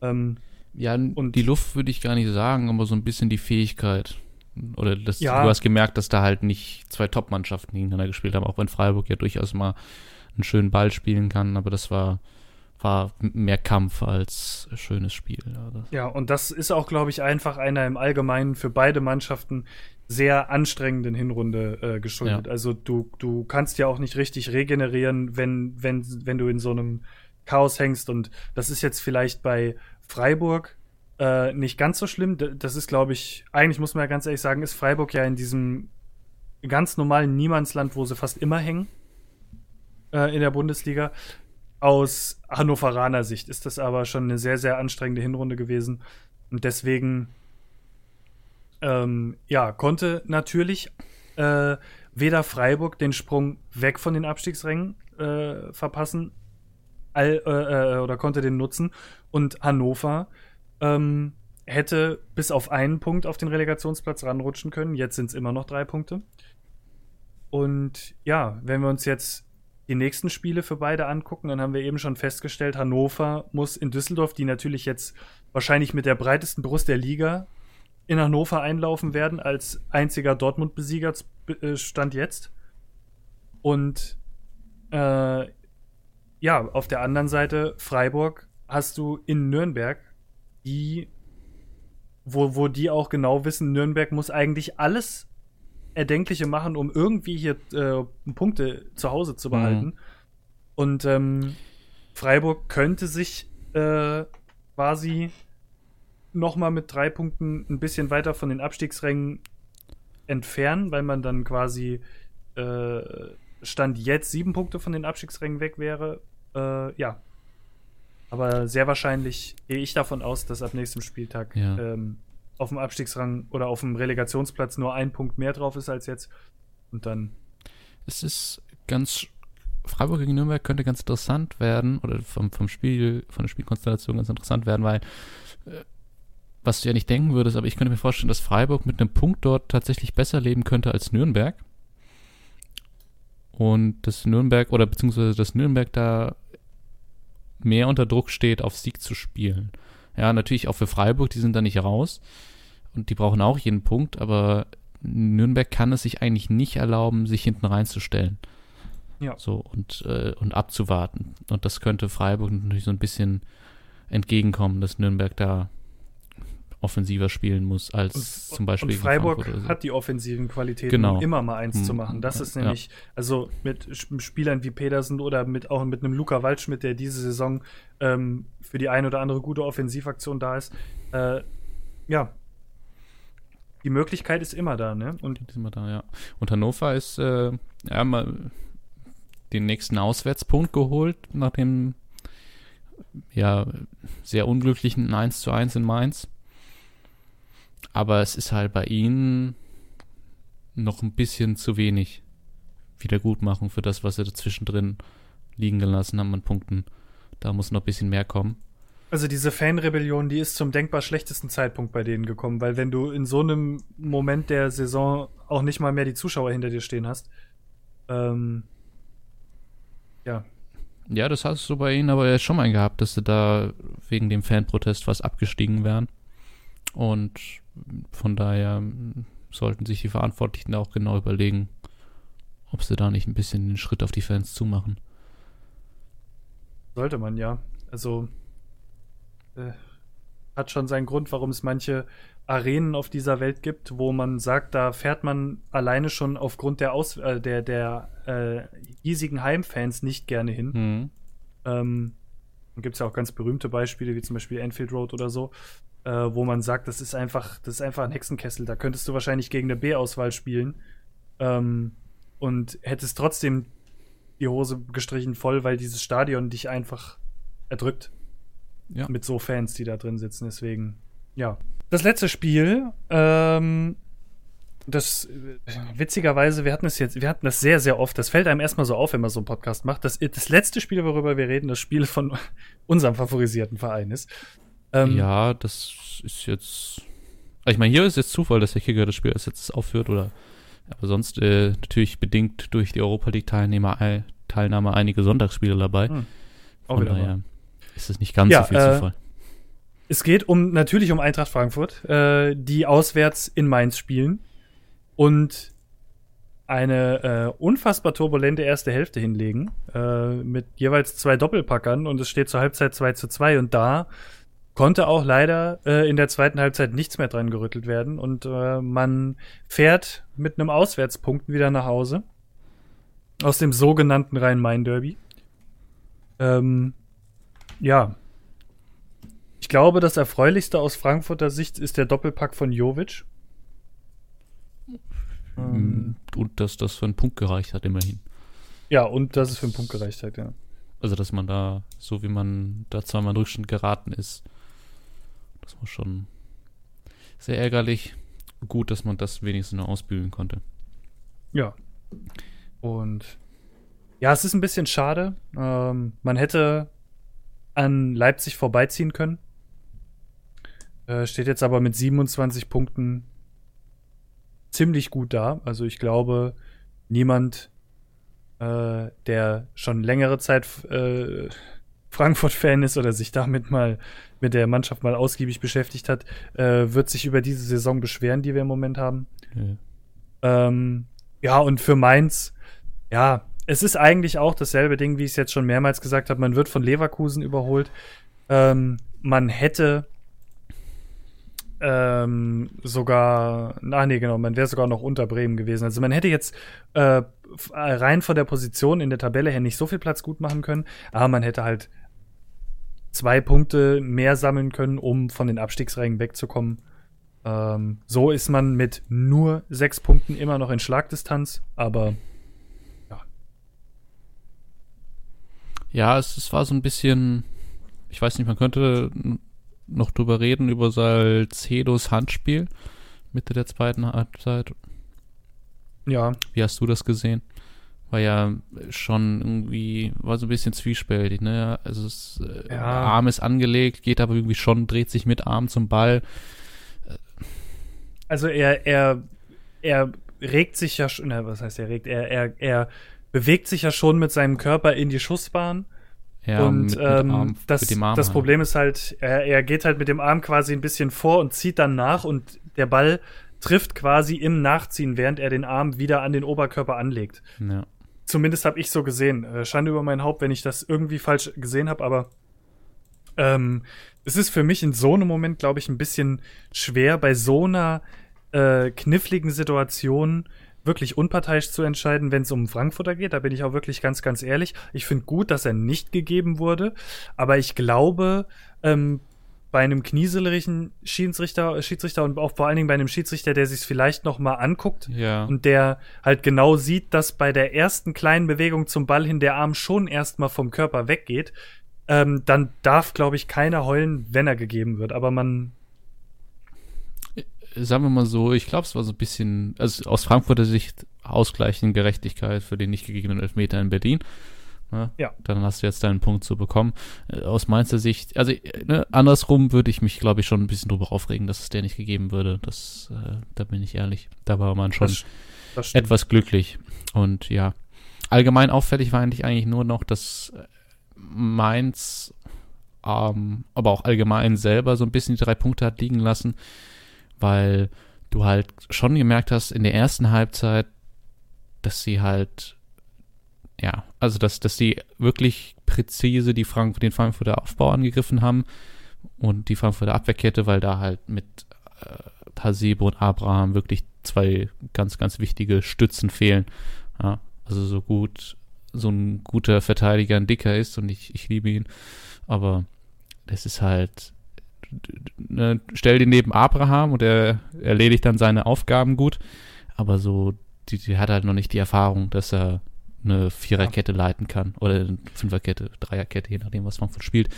Ähm, Ja, und die Luft würde ich gar nicht sagen, aber so ein bisschen die Fähigkeit. Oder das, Ja. du hast gemerkt, dass da halt nicht zwei Top-Mannschaften gegeneinander gespielt haben, auch wenn Freiburg ja durchaus mal einen schönen Ball spielen kann, aber das war, war mehr Kampf als schönes Spiel. Ja, und das ist auch, glaube ich, einfach einer im Allgemeinen für beide Mannschaften sehr anstrengenden Hinrunde äh, geschuldet. Ja. Also du, du kannst ja auch nicht richtig regenerieren, wenn, wenn, wenn du in so einem Chaos hängst. Und das ist jetzt vielleicht bei Freiburg äh, nicht ganz so schlimm. Das ist, glaube ich, eigentlich muss man ja ganz ehrlich sagen, ist Freiburg ja in diesem ganz normalen Niemandsland, wo sie fast immer hängen äh, in der Bundesliga. Aus Hannoveraner Sicht ist das aber schon eine sehr, sehr anstrengende Hinrunde gewesen. Und deswegen, ähm, ja, konnte natürlich äh, weder Freiburg den Sprung weg von den Abstiegsrängen äh, verpassen, all, äh, äh, oder konnte den nutzen. Und Hannover ähm, hätte bis auf einen Punkt auf den Relegationsplatz ranrutschen können. Jetzt sind es immer noch drei Punkte. Und ja, wenn wir uns jetzt die nächsten Spiele für beide angucken, dann haben wir eben schon festgestellt, Hannover muss in Düsseldorf, die natürlich jetzt wahrscheinlich mit der breitesten Brust der Liga in Hannover einlaufen werden als einziger Dortmund-Besieger äh, stand jetzt. Und äh, ja, auf der anderen Seite Freiburg hast du in Nürnberg, die, wo, wo die auch genau wissen, Nürnberg muss eigentlich alles Erdenkliche machen, um irgendwie hier äh, Punkte zu Hause zu behalten. Mhm. Und ähm, Freiburg könnte sich äh, quasi noch mal mit drei Punkten ein bisschen weiter von den Abstiegsrängen entfernen, weil man dann quasi äh, Stand jetzt sieben Punkte von den Abstiegsrängen weg wäre. Äh, ja. Aber sehr wahrscheinlich gehe ich davon aus, dass ab nächstem Spieltag ja. ähm, auf dem Abstiegsrang oder auf dem Relegationsplatz nur ein Punkt mehr drauf ist als jetzt. Und dann. Es ist ganz. Freiburg gegen Nürnberg könnte ganz interessant werden, oder vom, vom Spiel, von der Spielkonstellation ganz interessant werden, weil äh, was du ja nicht denken würdest, aber ich könnte mir vorstellen, dass Freiburg mit einem Punkt dort tatsächlich besser leben könnte als Nürnberg. Und dass Nürnberg oder beziehungsweise dass Nürnberg da mehr unter Druck steht, auf Sieg zu spielen. Ja, natürlich auch für Freiburg, die sind da nicht raus. Und die brauchen auch jeden Punkt, aber Nürnberg kann es sich eigentlich nicht erlauben, sich hinten reinzustellen. Ja. So und, äh, und abzuwarten. Und das könnte Freiburg natürlich so ein bisschen entgegenkommen, dass Nürnberg da offensiver spielen muss als und, zum Beispiel. Und Freiburg so. hat die offensiven Qualitäten, genau. um immer mal eins mhm. zu machen. Das ist nämlich, ja. also mit Spielern wie Pedersen oder mit auch mit einem Luca Waldschmidt, der diese Saison ähm, für die ein oder andere gute Offensivaktion da ist. Äh, ja, die Möglichkeit ist immer da, ne? Und ist immer da, ja. Und Hannover ist äh, ja mal den nächsten Auswärtspunkt geholt nach dem ja sehr unglücklichen 1 zu 1 in Mainz. Aber es ist halt bei ihnen noch ein bisschen zu wenig Wiedergutmachung für das, was sie dazwischen drin liegen gelassen haben an Punkten. Da muss noch ein bisschen mehr kommen. Also diese Fanrebellion, die ist zum denkbar schlechtesten Zeitpunkt bei denen gekommen, weil wenn du in so einem Moment der Saison auch nicht mal mehr die Zuschauer hinter dir stehen hast, ähm, ja. Ja, das hast du bei ihnen aber ja schon mal gehabt, dass sie da wegen dem Fanprotest was abgestiegen wären. Und von daher sollten sich die Verantwortlichen auch genau überlegen, ob sie da nicht ein bisschen den Schritt auf die Fans zumachen. Sollte man ja. Also äh, hat schon seinen Grund, warum es manche Arenen auf dieser Welt gibt, wo man sagt, da fährt man alleine schon aufgrund der Aus äh, der der äh, hiesigen Heimfans nicht gerne hin. Mhm. Ähm, gibt es ja auch ganz berühmte Beispiele, wie zum Beispiel Enfield Road oder so äh, wo man sagt, das ist einfach, das ist einfach ein Hexenkessel. Da könntest du wahrscheinlich gegen eine B-Auswahl spielen ähm, und hättest trotzdem die Hose gestrichen voll, weil dieses Stadion dich einfach erdrückt. Ja. Mit so Fans, die da drin sitzen. Deswegen, ja. Das letzte Spiel, ähm, das witzigerweise, wir hatten es jetzt, wir hatten das sehr, sehr oft. Das fällt einem erstmal so auf, wenn man so einen Podcast macht. Das, das letzte Spiel, worüber wir reden, das Spiel von unserem favorisierten Verein ist. Ähm, ja, das ist jetzt. Ich meine, hier ist jetzt Zufall, dass der Kicker das Spiel jetzt aufführt, oder. Aber sonst äh, natürlich bedingt durch die Europa League-Teilnahme Teilnahme einige Sonntagsspiele dabei. Hm. Auch Von daher mal. ist es nicht ganz ja, so viel äh, Zufall. Es geht um natürlich um Eintracht Frankfurt, äh, die auswärts in Mainz spielen und eine äh, unfassbar turbulente erste Hälfte hinlegen, äh, mit jeweils zwei Doppelpackern und es steht zur Halbzeit 2 zu 2 und da konnte auch leider äh, in der zweiten Halbzeit nichts mehr dran gerüttelt werden und äh, man fährt mit einem Auswärtspunkt wieder nach Hause aus dem sogenannten Rhein-Main-Derby. Ähm, ja. Ich glaube, das Erfreulichste aus Frankfurter Sicht ist der Doppelpack von Jovic. Ähm, und dass das für einen Punkt gereicht hat, immerhin. Ja, und dass es für einen Punkt gereicht hat, ja. Also, dass man da, so wie man da zweimal in Rückstand geraten ist, das war schon sehr ärgerlich. Gut, dass man das wenigstens nur ausbügeln konnte. Ja. Und ja, es ist ein bisschen schade. Ähm, man hätte an Leipzig vorbeiziehen können. Äh, steht jetzt aber mit 27 Punkten ziemlich gut da. Also ich glaube, niemand, äh, der schon längere Zeit äh, Frankfurt-Fan ist oder sich damit mal mit der Mannschaft mal ausgiebig beschäftigt hat, äh, wird sich über diese Saison beschweren, die wir im Moment haben. Ja, ähm, ja und für Mainz, ja, es ist eigentlich auch dasselbe Ding, wie ich es jetzt schon mehrmals gesagt habe. Man wird von Leverkusen überholt. Ähm, man hätte ähm, sogar, ah nee, genau, man wäre sogar noch unter Bremen gewesen. Also man hätte jetzt äh, rein von der Position in der Tabelle her nicht so viel Platz gut machen können, aber man hätte halt zwei Punkte mehr sammeln können, um von den Abstiegsrängen wegzukommen. Ähm, so ist man mit nur sechs Punkten immer noch in Schlagdistanz, aber ja. Ja, es, es war so ein bisschen, ich weiß nicht, man könnte noch drüber reden, über Salcedos Handspiel Mitte der zweiten Halbzeit. Ja. Wie hast du das gesehen? War ja schon irgendwie, war so ein bisschen zwiespältig, ne? Also es, äh, ja. Arm ist angelegt, geht aber irgendwie schon, dreht sich mit Arm zum Ball. Also er, er, er regt sich ja schon, was heißt er regt? Er, er, er bewegt sich ja schon mit seinem Körper in die Schussbahn ja, und mit, ähm, mit Arm, das, das halt. Problem ist halt, er, er geht halt mit dem Arm quasi ein bisschen vor und zieht dann nach und der Ball trifft quasi im Nachziehen, während er den Arm wieder an den Oberkörper anlegt. Ja. Zumindest habe ich so gesehen. Äh, Schande über mein Haupt, wenn ich das irgendwie falsch gesehen habe, aber ähm, es ist für mich in so einem Moment, glaube ich, ein bisschen schwer, bei so einer äh, kniffligen Situation wirklich unparteiisch zu entscheiden, wenn es um Frankfurter geht. Da bin ich auch wirklich ganz, ganz ehrlich. Ich finde gut, dass er nicht gegeben wurde, aber ich glaube, ähm, bei einem knieselerischen Schiedsrichter, Schiedsrichter und auch vor allen Dingen bei einem Schiedsrichter, der sich vielleicht noch mal anguckt ja. und der halt genau sieht, dass bei der ersten kleinen Bewegung zum Ball hin der Arm schon erstmal vom Körper weggeht, ähm, dann darf, glaube ich, keiner heulen, wenn er gegeben wird. Aber man sagen wir mal so, ich glaube, es war so ein bisschen, also aus Frankfurter Sicht ausgleichende Gerechtigkeit für den nicht gegebenen Elfmeter in Berlin. Ne? Ja. Dann hast du jetzt deinen Punkt zu bekommen. Äh, aus Mainzer Sicht, also ne, andersrum würde ich mich, glaube ich, schon ein bisschen drüber aufregen, dass es der nicht gegeben würde. Das, äh, da bin ich ehrlich. Da war man schon das, das etwas glücklich. Und ja, allgemein auffällig war eigentlich eigentlich nur noch, dass äh, Mainz, ähm, aber auch allgemein selber so ein bisschen die drei Punkte hat liegen lassen weil du halt schon gemerkt hast in der ersten Halbzeit, dass sie halt, ja, also dass, dass sie wirklich präzise die Frank den Frankfurter Aufbau angegriffen haben und die Frankfurter Abwehrkette, weil da halt mit äh, Hasebe und Abraham wirklich zwei ganz, ganz wichtige Stützen fehlen. Ja, also so gut so ein guter Verteidiger ein Dicker ist und ich, ich liebe ihn, aber das ist halt ne, stell den neben Abraham und er erledigt dann seine Aufgaben gut. Aber so, die, die hat halt noch nicht die Erfahrung, dass er eine Viererkette leiten kann oder eine Fünferkette, Dreierkette, je nachdem, was man von spielt.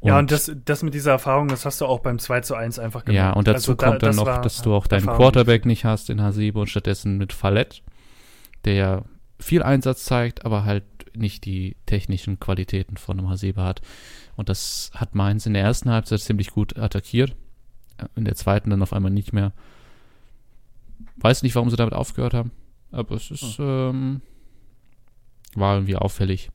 Und ja, und das, das mit dieser Erfahrung, das hast du auch beim 2 zu 1 einfach gemacht. Ja, und dazu also kommt da, dann noch, dass du auch deinen Quarterback nicht hast in Hasebe und stattdessen mit Fallett, der ja viel Einsatz zeigt, aber halt nicht die technischen Qualitäten von einem Hasebe hat. Und das hat Mainz in der ersten Halbzeit ziemlich gut attackiert. In der zweiten dann auf einmal nicht mehr. Weiß nicht, warum sie damit aufgehört haben. Aber es ist, oh. ähm, war irgendwie auffällig.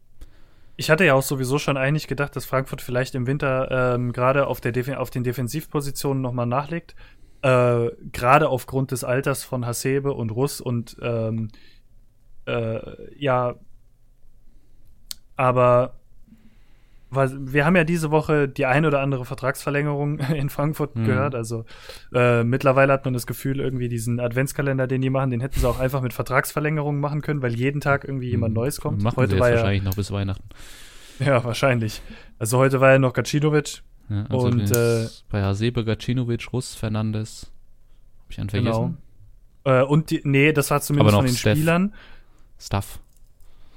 Ich hatte ja auch sowieso schon eigentlich gedacht, dass Frankfurt vielleicht im Winter ähm, gerade auf, auf den Defensivpositionen nochmal nachlegt. Äh, gerade aufgrund des Alters von Hasebe und Russ und ähm, äh, ja, aber wir haben ja diese Woche die ein oder andere Vertragsverlängerung in Frankfurt mhm. gehört. Also äh, mittlerweile hat man das Gefühl, irgendwie diesen Adventskalender, den die machen, den hätten sie auch einfach mit Vertragsverlängerungen machen können, weil jeden Tag irgendwie jemand mhm. Neues kommt. Machen heute sie war wahrscheinlich ja, noch bis Weihnachten. Ja, wahrscheinlich. Also heute war ja noch Gacinovic. Ja, also und äh, bei Hasebe, Gacinovic, Russ, Fernandes. Hab ich einen vergessen? Genau. Äh, und die, nee, das war zumindest von den Steph. Spielern. Stuff.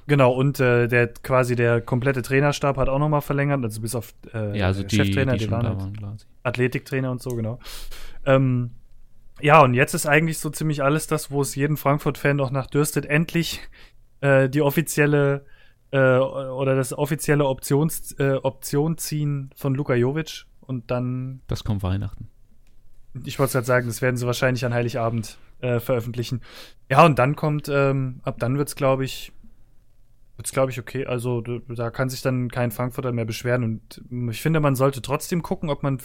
Genau, und äh, der quasi der komplette Trainerstab hat auch nochmal verlängert, also bis auf äh, ja, also die, Cheftrainer, die, die waren, waren Athletiktrainer und so, genau. Ähm, ja, und jetzt ist eigentlich so ziemlich alles das, wo es jeden Frankfurt-Fan noch nachdürstet, endlich äh, die offizielle äh, oder das offizielle Options, äh, Option ziehen von Luka Jovic und dann. Das kommt Weihnachten. Ich wollte gerade sagen, das werden sie wahrscheinlich an Heiligabend äh, veröffentlichen. Ja, und dann kommt, ähm, ab dann wird's, glaube ich, Jetzt glaube ich okay. Also da kann sich dann kein Frankfurter mehr beschweren. Und ich finde, man sollte trotzdem gucken, ob man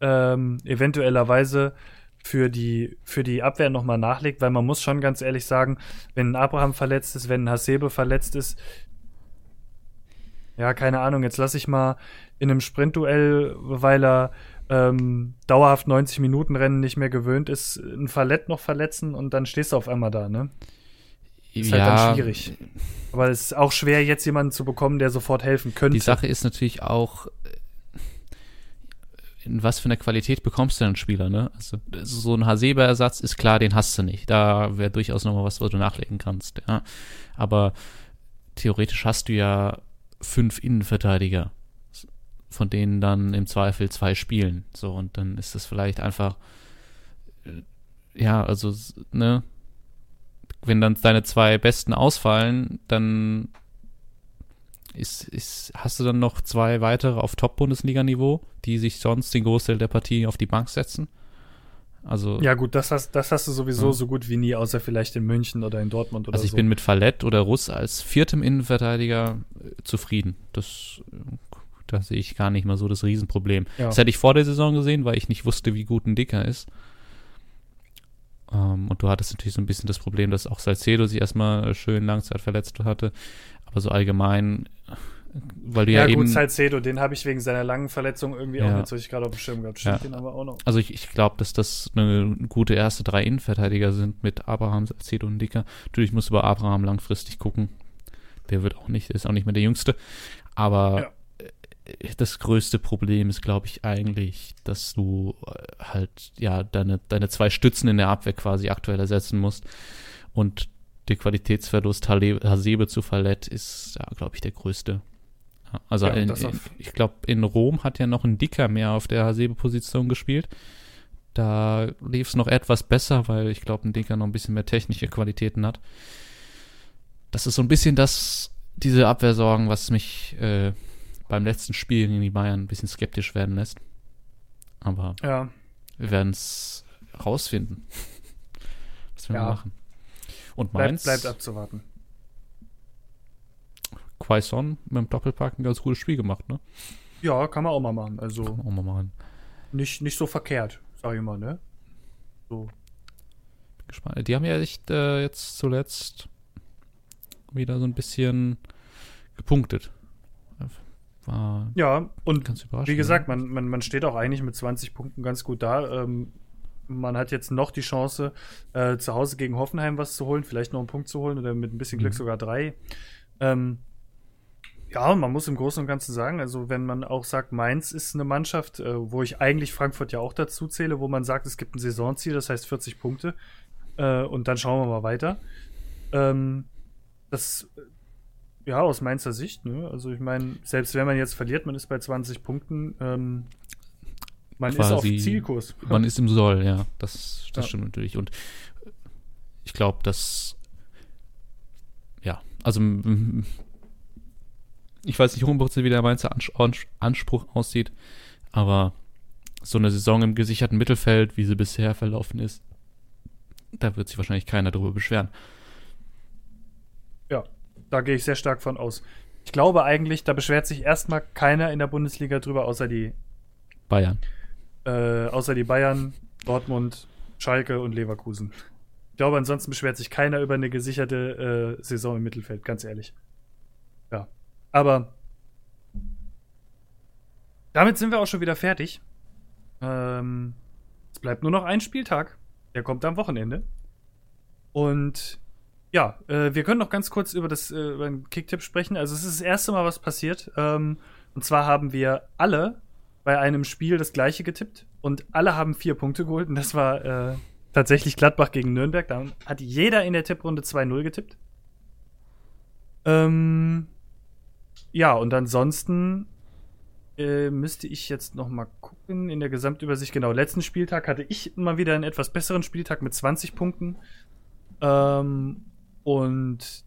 ähm, eventuellerweise für die, für die Abwehr nochmal nachlegt, weil man muss schon ganz ehrlich sagen, wenn ein Abraham verletzt ist, wenn ein Hasebe verletzt ist, ja, keine Ahnung, jetzt lasse ich mal in einem Sprintduell, weil er ähm, dauerhaft 90 Minuten Rennen nicht mehr gewöhnt ist, ein Fallett noch verletzen und dann stehst du auf einmal da, ne? Ist ja, halt dann schwierig. Aber es ist auch schwer, jetzt jemanden zu bekommen, der sofort helfen könnte. Die Sache ist natürlich auch, in was für einer Qualität bekommst du denn einen Spieler, ne? Also, so ein Hasebe-Ersatz ist klar, den hast du nicht. Da wäre durchaus nochmal was, wo du nachlegen kannst, ja. Aber theoretisch hast du ja fünf Innenverteidiger, von denen dann im Zweifel zwei spielen. So, und dann ist das vielleicht einfach, äh, ja, also, ne, wenn dann deine zwei Besten ausfallen, dann ist, ist, hast du dann noch zwei weitere auf Top-Bundesliga-Niveau, die sich sonst den Großteil der Partie auf die Bank setzen? Also, ja, gut, das hast, das hast du sowieso ja. so gut wie nie, außer vielleicht in München oder in Dortmund oder Also, ich so. bin mit Fallett oder Russ als viertem Innenverteidiger äh, zufrieden. Das, da sehe ich gar nicht mal so das Riesenproblem. Ja. Das hätte ich vor der Saison gesehen, weil ich nicht wusste, wie gut ein Dicker ist. Um, ähm, und du hattest natürlich so ein bisschen das Problem, dass auch Salcedo sich erstmal schön Langzeit verletzt hatte. Aber so allgemein, weil du ja, ja eben. Ja, gut, Salcedo, den habe ich wegen seiner langen Verletzung irgendwie ja. auch nicht so richtig gerade auf dem Schirm gehabt. Stimmt, ja. den aber auch noch. Also ich, ich glaube, dass das eine gute erste drei Innenverteidiger sind mit Abraham, Salcedo und Dicker. Natürlich musst du bei Abraham langfristig gucken. Der wird auch nicht, ist auch nicht mehr der Jüngste. Aber ja das größte Problem ist, glaube ich, eigentlich, dass du äh, halt ja deine, deine zwei Stützen in der Abwehr quasi aktuell ersetzen musst. Und der Qualitätsverlust Hasebe zu Fallett ist, ja, glaube ich, der größte. Also ja, in, in, ich glaube, in Rom hat ja noch ein Dicker mehr auf der Hasebe-Position gespielt. Da lief es noch etwas besser, weil ich glaube, ein Dicker noch ein bisschen mehr technische Qualitäten hat. Das ist so ein bisschen das, diese Abwehrsorgen, was mich äh, beim letzten Spiel gegen die Bayern ein bisschen skeptisch werden lässt. Aber ja. wir werden es rausfinden. Was wir ja. machen. Und Mainz. Bleibt, bleibt abzuwarten. Quaison mit dem Doppelpack ein ganz gutes Spiel gemacht, ne? Ja, kann man auch mal machen. Also kann man auch mal machen. Nicht, nicht so verkehrt, sag ich mal, ne? So. Bin gespannt. Die haben ja echt äh, jetzt zuletzt wieder so ein bisschen gepunktet. War ja, und wie gesagt, man, man, man steht auch eigentlich mit 20 Punkten ganz gut da. Ähm, man hat jetzt noch die Chance, äh, zu Hause gegen Hoffenheim was zu holen, vielleicht noch einen Punkt zu holen oder mit ein bisschen Glück mhm. sogar drei. Ähm, ja, man muss im Großen und Ganzen sagen, also wenn man auch sagt, Mainz ist eine Mannschaft, äh, wo ich eigentlich Frankfurt ja auch dazu zähle, wo man sagt, es gibt ein Saisonziel, das heißt 40 Punkte äh, und dann schauen wir mal weiter. Ähm, das ja, aus Mainzer Sicht, ne? Also ich meine, selbst wenn man jetzt verliert, man ist bei 20 Punkten, ähm, man Quasi, ist auf Zielkurs. Man ist im Soll, ja. Das, das ja. stimmt natürlich. Und ich glaube, dass ja, also ich weiß nicht hundertprozentig, wie der Mainzer Anspruch aussieht, aber so eine Saison im gesicherten Mittelfeld, wie sie bisher verlaufen ist, da wird sich wahrscheinlich keiner darüber beschweren. Da gehe ich sehr stark von aus. Ich glaube eigentlich, da beschwert sich erstmal keiner in der Bundesliga drüber, außer die Bayern. Äh, außer die Bayern, Dortmund, Schalke und Leverkusen. Ich glaube, ansonsten beschwert sich keiner über eine gesicherte äh, Saison im Mittelfeld, ganz ehrlich. Ja. Aber damit sind wir auch schon wieder fertig. Ähm, es bleibt nur noch ein Spieltag. Der kommt am Wochenende. Und ja, äh, wir können noch ganz kurz über das äh, über den Kicktipp sprechen. Also es ist das erste Mal was passiert. Ähm, und zwar haben wir alle bei einem Spiel das gleiche getippt und alle haben vier Punkte geholt. Und das war äh, tatsächlich Gladbach gegen Nürnberg. Da hat jeder in der Tipprunde 2-0 getippt. Ähm, ja, und ansonsten äh, müsste ich jetzt noch mal gucken in der Gesamtübersicht. Genau, letzten Spieltag hatte ich mal wieder einen etwas besseren Spieltag mit 20 Punkten. Ähm, und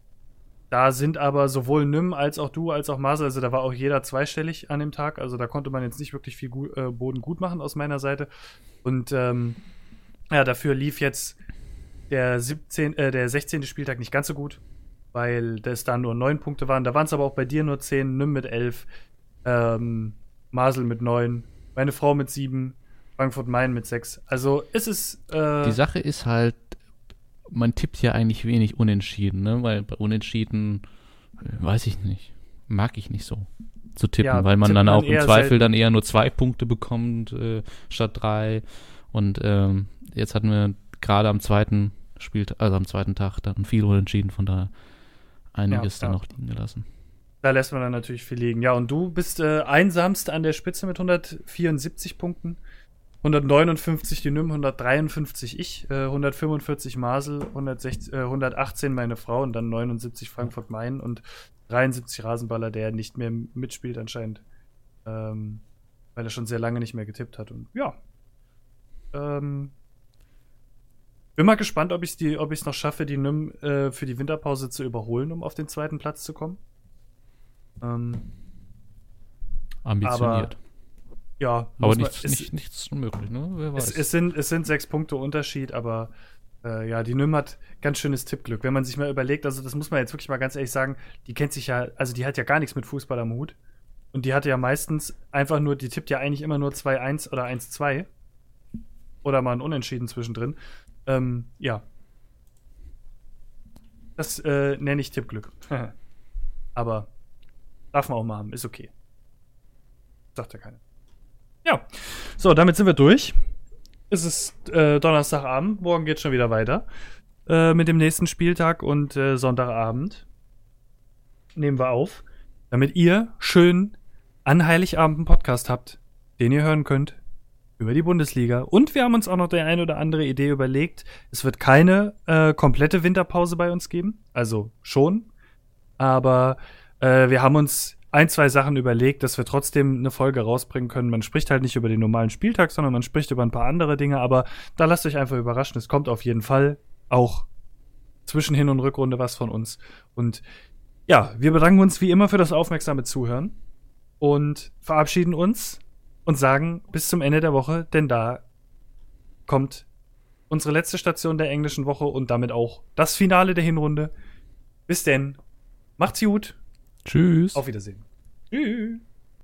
da sind aber sowohl Nym als auch du als auch Marcel, also da war auch jeder zweistellig an dem Tag. Also da konnte man jetzt nicht wirklich viel gut, äh, Boden gut machen aus meiner Seite. Und ähm, ja, dafür lief jetzt der 17, äh, der 16. Spieltag nicht ganz so gut, weil das da nur neun Punkte waren. Da waren es aber auch bei dir nur zehn, Nimm mit elf, ähm, Masel mit neun, meine Frau mit sieben, Frankfurt Main mit sechs. Also es ist. Äh, Die Sache ist halt, man tippt ja eigentlich wenig unentschieden, ne? Weil bei Unentschieden, äh, weiß ich nicht, mag ich nicht so zu tippen, Ja, weil man dann auch im Zweifel selten. dann eher nur zwei Punkte bekommt äh, statt drei. Und ähm, jetzt hatten wir gerade am zweiten Spielt, also am zweiten Tag dann viel unentschieden, von daher einiges Ja, dann noch liegen gelassen. Da lässt man dann natürlich viel liegen. Ja, und du bist äh, einsamst an der Spitze mit 174 Punkten. 159 die Nym, 153 ich, äh, 145 Masel, 160, äh, 118 meine Frau und dann 79 Frankfurt Main und 73 Rasenballer, der nicht mehr mitspielt anscheinend. Ähm, weil er schon sehr lange nicht mehr getippt hat. Und ja. Ähm, bin mal gespannt, ob ich es die- ob ich's noch schaffe, die Nym äh, für die Winterpause zu überholen, um auf den zweiten Platz zu kommen. Ähm, Ambitioniert. Ja, Aber, muss man- nichts, es, nicht, nichts unmöglich, ne? Wer weiß. es, es, sind, es sind sechs Punkte Unterschied, aber äh, ja, die Nym hat ganz schönes Tippglück. Wenn man sich mal überlegt, also das muss man jetzt wirklich mal ganz ehrlich sagen, die kennt sich ja, also die hat ja gar nichts mit Fußball am Hut. Und die hatte ja meistens einfach nur, die tippt ja eigentlich immer nur 2-1 oder 1-2. Oder mal ein Unentschieden zwischendrin. Ähm, ja. Das äh, nenne ich Tippglück. aber darf man auch mal haben, ist okay. Sagt ja keiner. Ja, so, damit sind wir durch. Es ist äh, Donnerstagabend, morgen geht schon wieder weiter äh, mit dem nächsten Spieltag und äh, Sonntagabend nehmen wir auf, damit ihr schön an Heiligabend einen Podcast habt, den ihr hören könnt über die Bundesliga. Und wir haben uns auch noch die eine oder andere Idee überlegt. Es wird keine äh, komplette Winterpause bei uns geben, also schon, aber äh, wir haben uns ein, zwei Sachen überlegt, dass wir trotzdem eine Folge rausbringen können. Man spricht halt nicht über den normalen Spieltag, sondern man spricht über ein paar andere Dinge, aber da lasst euch einfach überraschen. Es kommt auf jeden Fall auch zwischen Hin- und Rückrunde was von uns. Und ja, wir bedanken uns wie immer für das aufmerksame Zuhören und verabschieden uns und sagen bis zum Ende der Woche, denn da kommt unsere letzte Station der englischen Woche und damit auch das Finale der Hinrunde. Bis denn. Macht's gut. Tschüss. Auf Wiedersehen. Tschüss.